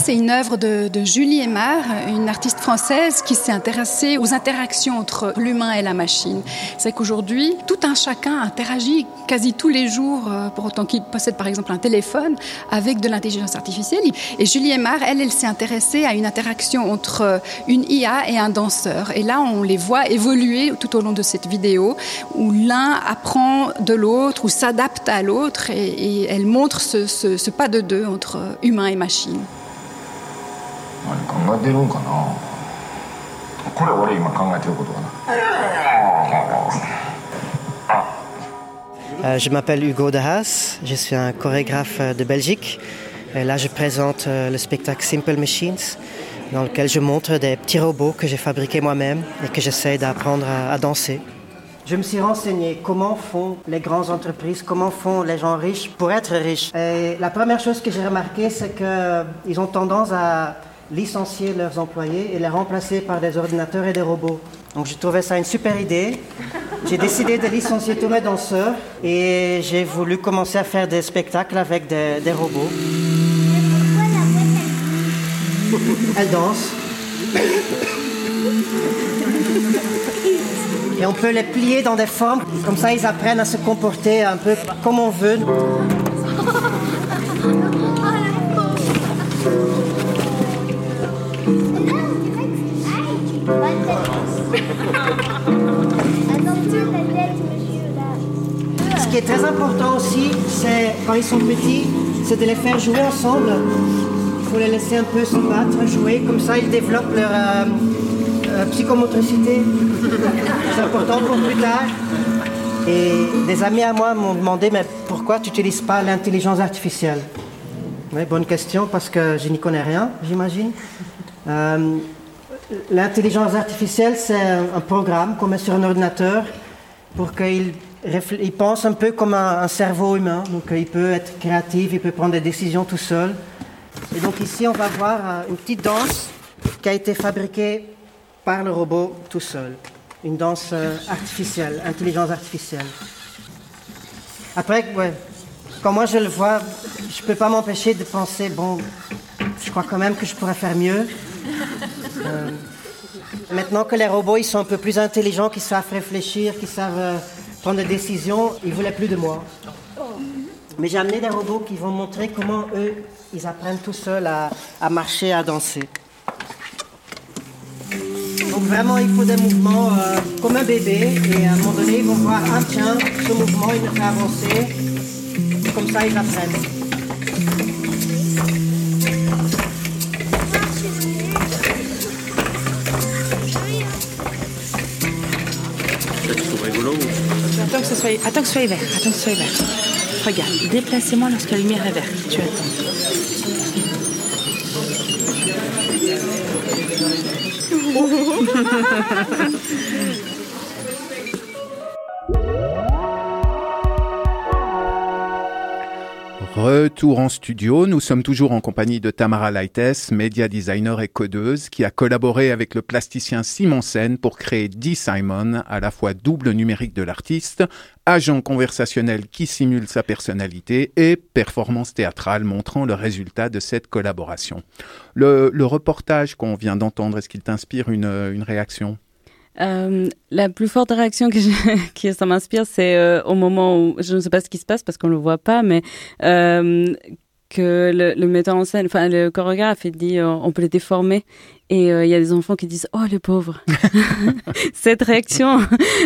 C'est une œuvre de, Julie Aymar, une artiste française qui s'est intéressée aux interactions entre l'humain et la machine. C'est qu'aujourd'hui, tout un chacun interagit quasi tous les jours, euh, pour autant qu'il possède par exemple un téléphone, avec de l'intelligence artificielle. Et Julie Aymar, elle, elle s'est intéressée à une interaction entre une IA et un danseur. Et là, on les voit évoluer tout au long de cette vidéo, où l'un apprend de l'autre ou s'adapte à l'autre, et, elle montre ce, ce pas de deux entre humain et machine 何考えてるんかなこれ俺今考えてることかな Euh, je m'appelle Hugo de Haas, je suis un chorégraphe de Belgique. Et là, je présente euh, le spectacle Simple Machines, dans lequel je montre des petits robots que j'ai fabriqués moi-même et que j'essaie d'apprendre à, à danser. Je me suis renseigné comment font les grandes entreprises, comment font les gens riches pour être riches. Et la première chose que j'ai remarqué, c'est qu'ils ont tendance à licencier leurs employés et les remplacer par des ordinateurs et des robots. Donc je trouvais ça une super idée. J'ai décidé de licencier tous mes danseurs et j'ai voulu commencer à faire des spectacles avec des, robots. Elle danse. Et on peut les plier dans des formes, comme ça ils apprennent à se comporter un peu comme on veut. Ce qui est très important aussi, c'est quand ils sont petits, c'est de les faire jouer ensemble. Il faut les laisser un peu se battre, jouer, comme ça ils développent leur euh, euh, psychomotricité. C'est important pour plus tard. Et des amis à moi m'ont demandé, mais pourquoi tu n'utilises pas l'intelligence artificielle? Oui, bonne question, parce que je n'y connais rien, j'imagine. Euh, l'intelligence artificielle, c'est un, programme qu'on met sur un ordinateur pour qu'il il pense un peu comme un, cerveau humain. Donc euh, il peut être créatif, il peut prendre des décisions tout seul. Et donc ici, on va voir euh, une petite danse qui a été fabriquée par le robot tout seul. Une danse euh, artificielle, intelligence artificielle. Après, quand moi je le vois, je ne peux pas m'empêcher de penser, bon, je crois quand même que je pourrais faire mieux. Euh, maintenant que les robots ils sont un peu plus intelligents, qu'ils savent réfléchir, qu'ils savent euh, prendre des décisions, ils ne voulaient plus de moi. Mais j'ai amené des robots qui vont montrer comment eux, ils apprennent tout seuls à, marcher, à danser. Donc vraiment, il faut des mouvements euh, comme un bébé. Et à un moment donné, ils vont voir, ah tiens, ce mouvement, il me fait avancer. Comme ça, ils apprennent. Attends que ce soit, attends que ce soit vert. Attends que ce soit vert. Regarde, déplacez-moi lorsque la lumière est verte. Tu attends. Retour en studio, nous sommes toujours en compagnie de Tamara Leites, média designer et codeuse, qui a collaboré avec le plasticien Simon Sen pour créer D. Simon, à la fois double numérique de l'artiste, agent conversationnel qui simule sa personnalité et performance théâtrale montrant le résultat de cette collaboration. Le, reportage qu'on vient d'entendre, est-ce qu'il t'inspire une réaction? Euh, la plus forte réaction que, ça m'inspire, c'est euh, au moment où je ne sais pas ce qui se passe parce qu'on le voit pas, mais euh, que le, metteur en scène, enfin le chorégraphe, il dit on peut les déformer. Et euh, il y a des enfants qui disent oh les pauvres. Cette réaction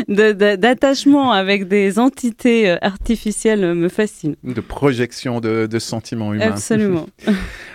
de- de- d'attachement avec des entités euh, artificielles me fascine. De projection de, de sentiments humains. Absolument.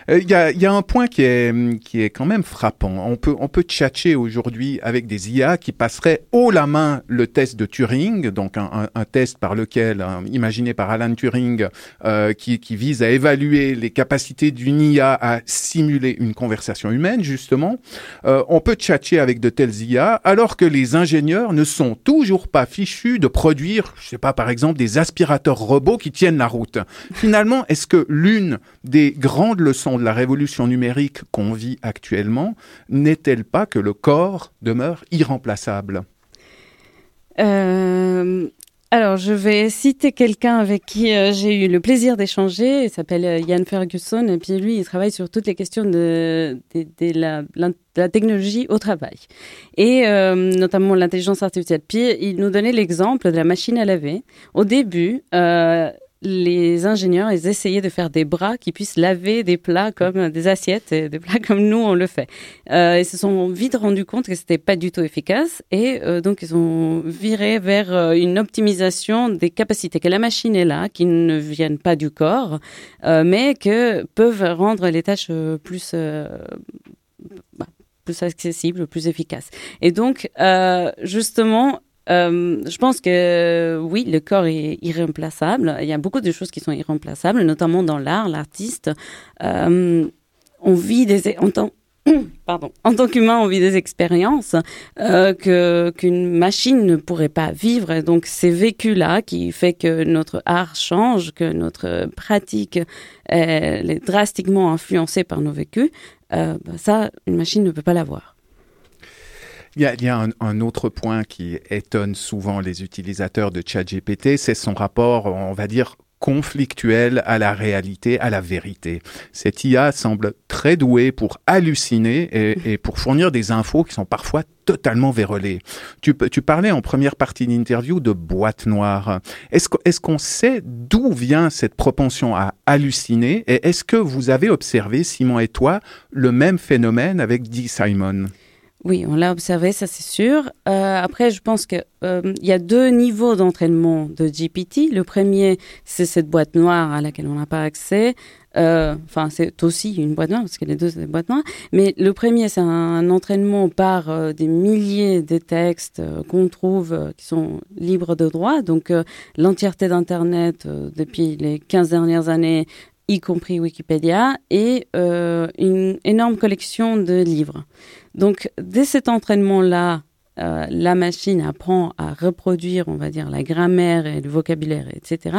Euh, Il y, a, il y a un point qui est, qui est quand même frappant. On peut, on peut tchatcher aujourd'hui avec des IA qui passeraient haut la main le test de Turing, donc un, un- un test par lequel, hein, imaginé par Alan Turing, euh, qui, qui vise à évaluer les capacités d'une IA à simuler une conversation humaine, justement. Euh, on peut tchatcher avec de telles IA, alors que les ingénieurs ne sont toujours pas fichus de produire, je sais pas, par exemple, des aspirateurs robots qui tiennent la route. Finalement, est-ce que l'une des grandes leçons de la révolution numérique qu'on vit actuellement n'est-elle pas que le corps demeure irremplaçable? Euh, alors, je vais citer quelqu'un avec qui euh, j'ai eu le plaisir d'échanger. Il s'appelle euh, Ferguson. Et puis, lui, il travaille sur toutes les questions de la technologie au travail. Et euh, notamment l'intelligence artificielle. Puis, il nous donnait l'exemple de la machine à laver. Au début, euh, les ingénieurs, ils essayaient de faire des bras qui puissent laver des plats comme des assiettes, et des plats comme nous on le fait. Euh, ils se sont vite rendus compte que c'était pas du tout efficace et euh, donc ils ont viré vers euh, une optimisation des capacités que la machine est là, qui ne viennent pas du corps, euh, mais que peuvent rendre les tâches plus bah, plus accessibles, plus efficaces. Et donc, justement, Euh, je pense que oui, le corps est irremplaçable. Il y a beaucoup de choses qui sont irremplaçables, notamment dans l'art, l'artiste. Euh, on vit des, en tant, pardon, en tant qu'humain, on vit des expériences euh, que qu'une machine ne pourrait pas vivre. Donc, ces vécus-là qui fait que notre art change, que notre pratique elle est drastiquement influencée par nos vécus, euh, bah, ça, une machine ne peut pas l'avoir. Il y a, il y a un, autre point qui étonne souvent les utilisateurs de ChatGPT, c'est son rapport, on va dire, conflictuel à la réalité, à la vérité. Cette IA semble très douée pour halluciner et, pour fournir des infos qui sont parfois totalement vérolées. Tu, tu parlais en première partie d'interview de boîte noire. Est-ce est qu'on sait d'où vient cette propension à halluciner et est-ce que vous avez observé, Simon et toi, le même phénomène avec Dee Simon? Oui, on l'a observé, ça c'est sûr. Euh, après, je pense qu'il euh, y a deux niveaux d'entraînement de GPT. Le premier, c'est cette boîte noire à laquelle on n'a pas accès. Euh, enfin, c'est aussi une boîte noire, parce que les deux, c'est des boîtes noires. Mais le premier, c'est un, entraînement par des milliers de textes qu'on trouve qui sont libres de droit. Donc, l'entièreté d'Internet, depuis les 15 dernières années, y compris Wikipédia, et une énorme collection de livres. Donc, dès cet entraînement-là, euh, la machine apprend à reproduire, on va dire, la grammaire et le vocabulaire, etc.,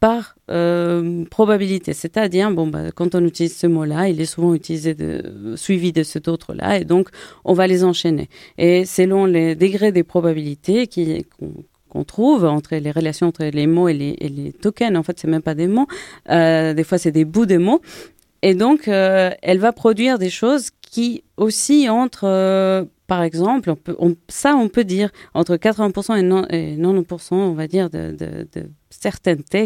par euh, probabilité. C'est-à-dire, bon, bah, quand on utilise ce mot-là, il est souvent utilisé de, suivi de cet autre-là, et donc on va les enchaîner. Et selon les degrés des probabilités qu'on, qu'on trouve entre les relations entre les mots et les, et les tokens. En fait, c'est même pas des mots. Euh, des fois, c'est des bouts de mots. Et donc, euh, elle va produire des choses qui aussi entre, euh, par exemple, on peut, on, ça on peut dire entre 80% et, non, et 90%, on va dire, de, de,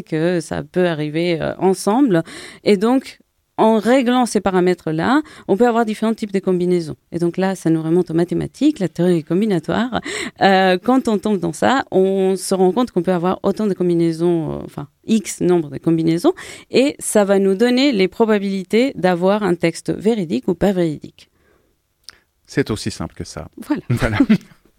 que ça peut arriver euh, ensemble. Et donc, en réglant ces paramètres-là, on peut avoir différents types de combinaisons. Et donc là, ça nous remonte aux mathématiques, la théorie combinatoire. Euh, quand on tombe dans ça, on se rend compte qu'on peut avoir autant de combinaisons, euh, enfin X nombre de combinaisons, et ça va nous donner les probabilités d'avoir un texte véridique ou pas véridique. C'est aussi simple que ça. Voilà. voilà.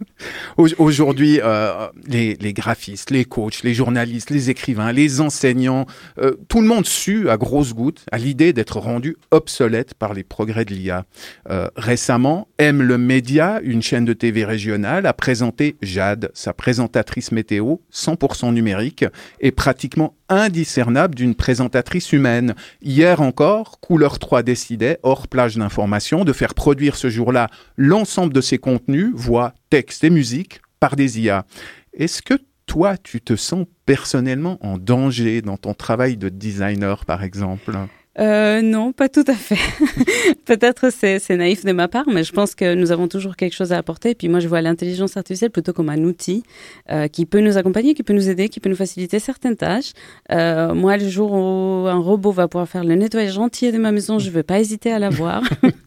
Aujourd'hui, euh, les, graphistes, les coachs, les journalistes, les écrivains, les enseignants, euh, tout le monde sue à grosses gouttes à l'idée d'être rendu obsolète par les progrès de l'IA. Euh, récemment, M le Média, une chaîne de TV régionale, a présenté Jade, sa présentatrice météo, 100% numérique et pratiquement indiscernable d'une présentatrice humaine. Hier encore, Couleur 3 décidait, hors plage d'information, de faire produire ce jour-là l'ensemble de ses contenus, voix, texte et musique, par des IA. Est-ce que toi, tu te sens personnellement en danger dans ton travail de designer, par exemple? Euh, non, pas tout à fait. Peut-être c'est, c'est naïf de ma part, mais je pense que nous avons toujours quelque chose à apporter. Et puis moi, je vois l'intelligence artificielle plutôt comme un outil euh, qui peut nous accompagner, qui peut nous aider, qui peut nous faciliter certaines tâches. Euh, moi, le jour où un robot va pouvoir faire le nettoyage entier de ma maison, je ne vais pas hésiter à l'avoir.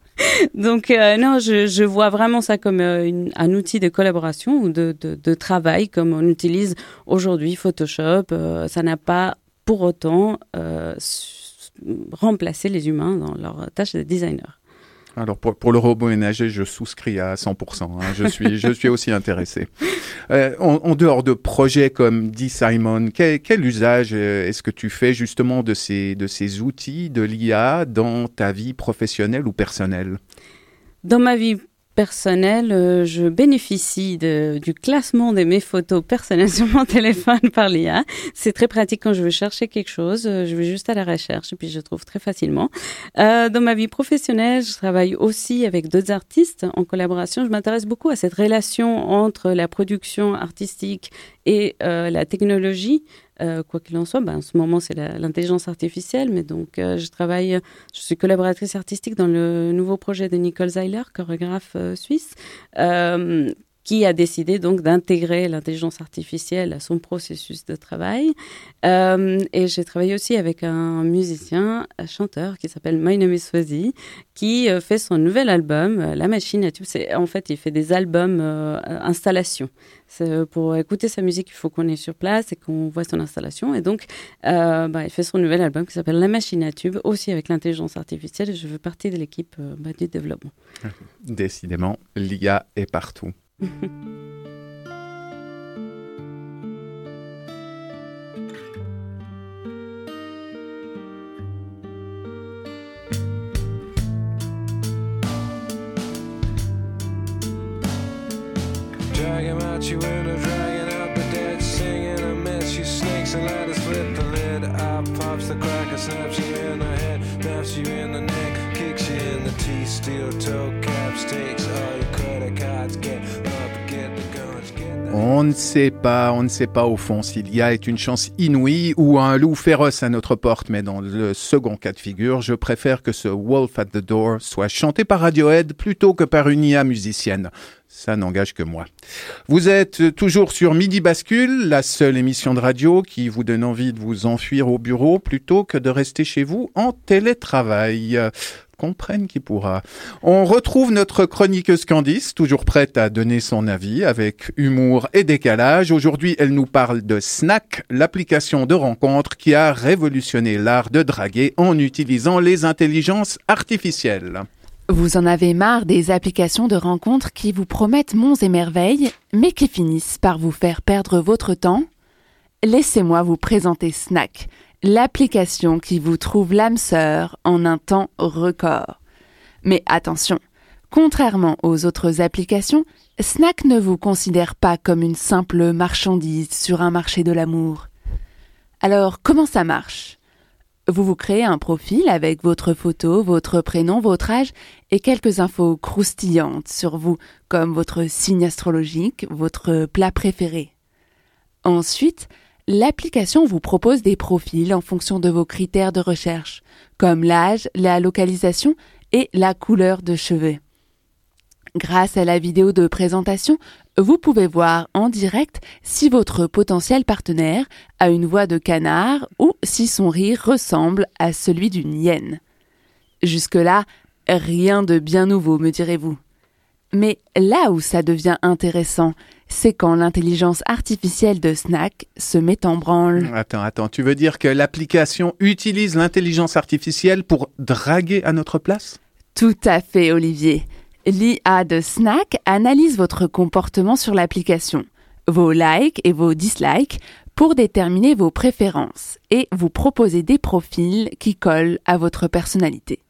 Donc euh, non, je, je, vois vraiment ça comme euh, une, un outil de collaboration ou de, de, de, travail comme on utilise aujourd'hui Photoshop. Euh, ça n'a pas pour autant euh, remplacer les humains dans leur tâche de designer. Alors pour, pour, le robot ménager, je souscris à 100%. Hein. Je, suis, je suis aussi intéressé. Euh, en, en, dehors de projets comme dit Simon, quel, quel usage est-ce que tu fais justement de ces, de ces outils de l'IA dans ta vie professionnelle ou personnelle? Dans ma vie personnel, euh, je bénéficie du classement de mes photos personnelles sur mon téléphone par l'IA. C'est très pratique quand je veux chercher quelque chose. Euh, je vais juste à la recherche et puis je trouve très facilement. Euh, dans ma vie professionnelle, je travaille aussi avec d'autres artistes en collaboration. Je m'intéresse beaucoup à cette relation entre la production artistique et la technologie. Euh, quoi qu'il en soit, ben, en ce moment c'est l'intelligence artificielle, mais donc euh, je travaille, je suis collaboratrice artistique dans le nouveau projet de Nicole Zeiler, chorégraphe euh, suisse, qui a décidé donc d'intégrer l'intelligence artificielle à son processus de travail. Euh, et j'ai travaillé aussi avec un musicien, un chanteur qui s'appelle My Name is Swazi, qui euh, fait son nouvel album, euh, La Machine à tube. En fait, il fait des albums installations. Pour écouter sa musique, il faut qu'on est sur place et qu'on voit son installation. Et donc, bah, il fait son nouvel album qui s'appelle La Machine à tube, aussi avec l'intelligence artificielle. Je veux partie de l'équipe du développement. Décidément, l'IA est partout. Mm-hmm. ne sait pas, on ne sait pas au fond s'il y a est une chance inouïe ou un loup féroce à notre porte, mais dans le second cas de figure, je préfère que ce Wolf at the Door soit chanté par Radiohead plutôt que par une IA musicienne. Ça n'engage que moi. Vous êtes toujours sur Midi Bascule, la seule émission de radio qui vous donne envie de vous enfuir au bureau plutôt que de rester chez vous en télétravail. Comprenne qui pourra. On retrouve notre chroniqueuse Candice, toujours prête à donner son avis avec humour et décalage. Aujourd'hui, elle nous parle de Snack, l'application de rencontre qui a révolutionné l'art de draguer en utilisant les intelligences artificielles. Vous en avez marre des applications de rencontres qui vous promettent monts et merveilles, mais qui finissent par vous faire perdre votre temps? Laissez-moi vous présenter Snack, l'application qui vous trouve l'âme sœur en un temps record. Mais attention, contrairement aux autres applications, Snack ne vous considère pas comme une simple marchandise sur un marché de l'amour. Alors, comment ça marche? Vous vous créez un profil avec votre photo, votre prénom, votre âge et quelques infos croustillantes sur vous, comme votre signe astrologique, votre plat préféré. Ensuite, l'application vous propose des profils en fonction de vos critères de recherche, comme l'âge, la localisation et la couleur de cheveux. Grâce à la vidéo de présentation, vous pouvez voir en direct si votre potentiel partenaire a une voix de canard ou si son rire ressemble à celui d'une hyène. Jusque-là, rien de bien nouveau, me direz-vous. Mais là où ça devient intéressant, c'est quand l'intelligence artificielle de Snack se met en branle. Attends, attends, tu veux dire que l'application utilise l'intelligence artificielle pour draguer à notre place? Tout à fait, Olivier. L'IA de Snack analyse votre comportement sur l'application, vos likes et vos dislikes pour déterminer vos préférences et vous proposer des profils qui collent à votre personnalité.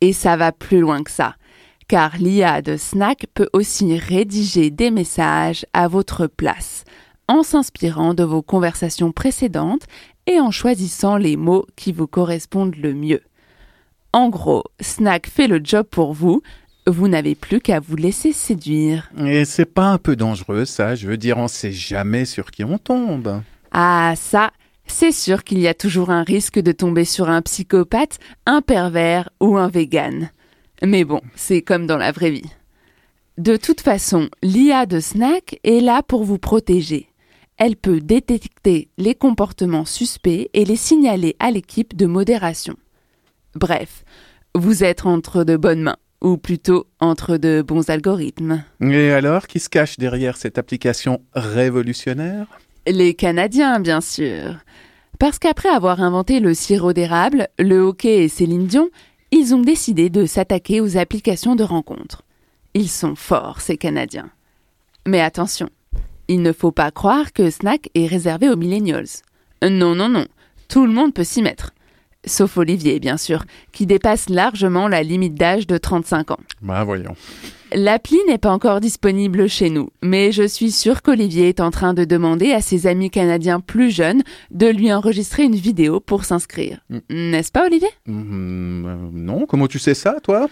Et ça va plus loin que ça, car l'IA de Snack peut aussi rédiger des messages à votre place, en s'inspirant de vos conversations précédentes et en choisissant les mots qui vous correspondent le mieux. En gros, Snack fait le job pour vous, vous n'avez plus qu'à vous laisser séduire. Et c'est pas un peu dangereux ça Je veux dire, on sait jamais sur qui on tombe. Ah, ça, c'est sûr qu'il y a toujours un risque de tomber sur un psychopathe, un pervers ou un vegan. Mais bon, c'est comme dans la vraie vie. De toute façon, l'IA de Snack est là pour vous protéger. Elle peut détecter les comportements suspects et les signaler à l'équipe de modération. Bref, vous êtes entre de bonnes mains, ou plutôt entre de bons algorithmes. Et alors, qui se cache derrière cette application révolutionnaire? Les Canadiens, bien sûr. Parce qu'après avoir inventé le sirop d'érable, le hockey et Céline Dion, ils ont décidé de s'attaquer aux applications de rencontres. Ils sont forts, ces Canadiens. Mais attention, il ne faut pas croire que Snack est réservé aux millennials. Non, non, non, tout le monde peut s'y mettre. Sauf Olivier, bien sûr, qui dépasse largement la limite d'âge de 35 ans. Bah voyons. L'appli n'est pas encore disponible chez nous, mais je suis sûre qu'Olivier est en train de demander à ses amis canadiens plus jeunes de lui enregistrer une vidéo pour s'inscrire. N'est-ce pas, Olivier? Mm, euh, non, comment tu sais ça, toi?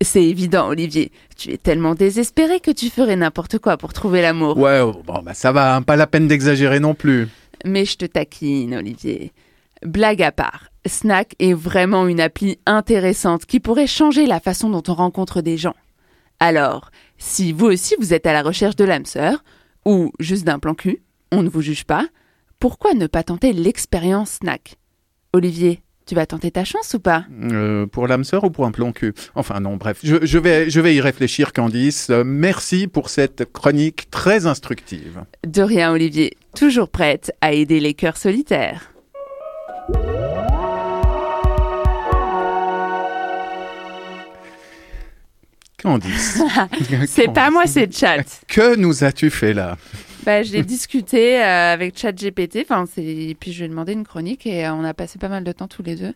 C'est évident, Olivier. Tu es tellement désespéré que tu ferais n'importe quoi pour trouver l'amour. Ouais, oh, bon, bah ça va, hein, pas la peine d'exagérer non plus. Mais je te taquine, Olivier. Blague à part, Snack est vraiment une appli intéressante qui pourrait changer la façon dont on rencontre des gens. Alors, si vous aussi vous êtes à la recherche de l'âme sœur, ou juste d'un plan cul, on ne vous juge pas, pourquoi ne pas tenter l'expérience Snack? Olivier, tu vas tenter ta chance ou pas? Euh, pour l'âme sœur ou pour un plan cul? Enfin non, bref, je, je vais, je vais y réfléchir, Candice. Euh, merci pour cette chronique très instructive. De rien, Olivier. Toujours prête à aider les cœurs solitaires. Candice. c'est pas moi, c'est Chat. Que nous as-tu fait là? Bah, j'ai discuté euh, avec ChatGPT, enfin, puis je lui ai demandé une chronique et euh, on a passé pas mal de temps tous les deux.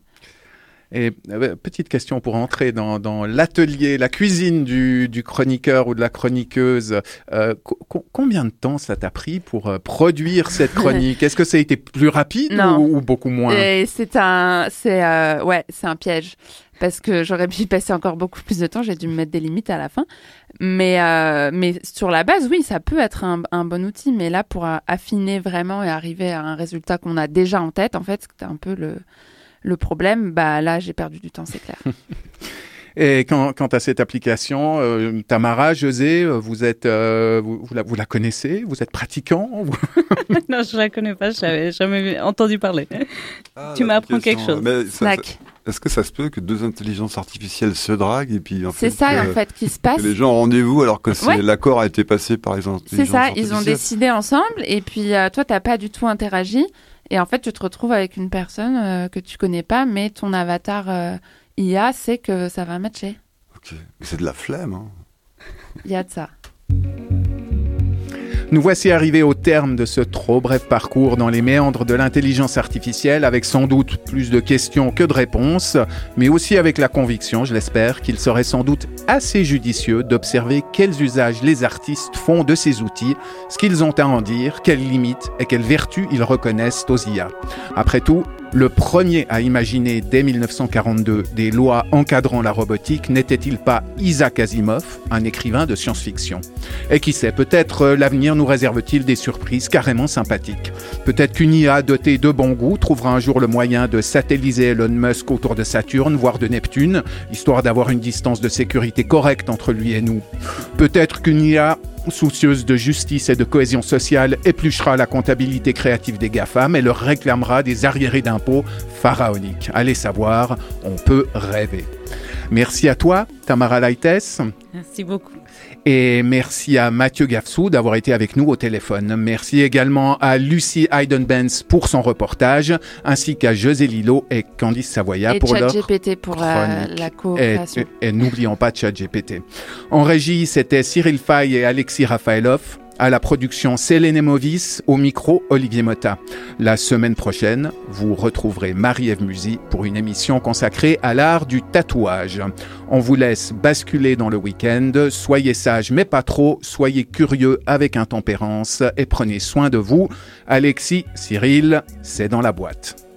Et euh, petite question pour entrer dans, dans l'atelier, la cuisine du, du, chroniqueur ou de la chroniqueuse. Euh, combien de temps ça t'a pris pour euh, produire cette chronique? Est-ce que ça a été plus rapide ou, ou, beaucoup moins? C'est un, c'est ouais, c'est un piège parce que j'aurais pu y passer encore beaucoup plus de temps. J'ai dû me mettre des limites à la fin. Mais, euh, mais sur la base, oui, ça peut être un, un, bon outil. Mais là, pour affiner vraiment et arriver à un résultat qu'on a déjà en tête, en fait, c'était un peu le, le problème. Bah là, j'ai perdu du temps, c'est clair. Et quant, quant, à cette application, euh, Tamara, José, euh, vous êtes, euh, vous, vous, la, vous, la, connaissez? Vous êtes pratiquant? Non, je la connais pas. Je n'avais jamais entendu parler. Ah, tu m'apprends quelque chose. Snack. Est-ce que ça se peut que deux intelligences artificielles se draguent et puis en C'est ça en fait qui se passe. les gens ont rendez-vous alors que l'accord a été passé par les intelligences C'est ça, ils ont décidé ensemble et puis euh, toi t'as pas du tout interagi et en fait tu te retrouves avec une personne euh, que tu connais pas mais ton avatar euh, IA sait que ça va matcher. Ok, c'est de la flemme. Hein. Il y a de ça. Nous voici arrivés au terme de ce trop bref parcours dans les méandres de l'intelligence artificielle, avec sans doute plus de questions que de réponses, mais aussi avec la conviction, je l'espère, qu'il serait sans doute assez judicieux d'observer quels usages les artistes font de ces outils, ce qu'ils ont à en dire, quelles limites et quelles vertus ils reconnaissent aux IA. Après tout, le premier à imaginer dès 1942 des lois encadrant la robotique n'était-il pas Isaac Asimov, un écrivain de science-fiction? Et qui sait, peut-être euh, l'avenir nous réserve-t-il des surprises carrément sympathiques? Peut-être qu'une IA dotée de bon goût trouvera un jour le moyen de satelliser Elon Musk autour de Saturne, voire de Neptune, histoire d'avoir une distance de sécurité correcte entre lui et nous. Peut-être qu'une IA soucieuse de justice et de cohésion sociale, épluchera la comptabilité créative des GAFAM et leur réclamera des arriérés d'impôts pharaoniques. Allez savoir, on peut rêver. Merci à toi, Tamara Laites. Merci beaucoup. Et merci à Mathieu Gafsou d'avoir été avec nous au téléphone. Merci également à Lucie Hayden-Benz pour son reportage, ainsi qu'à José Lilo et Candice Savoya pour leur GPT pour la, la coopération. Et, et n'oublions pas ChatGPT. En régie, c'était Cyril Fay et Alexis Rafaelov. À la production Célène Movis, au micro Olivier Motta. La semaine prochaine, vous retrouverez Marie-Ève Musy pour une émission consacrée à l'art du tatouage. On vous laisse basculer dans le week-end. Soyez sages, mais pas trop. Soyez curieux avec intempérance et prenez soin de vous. Alexis, Cyril, c'est dans la boîte.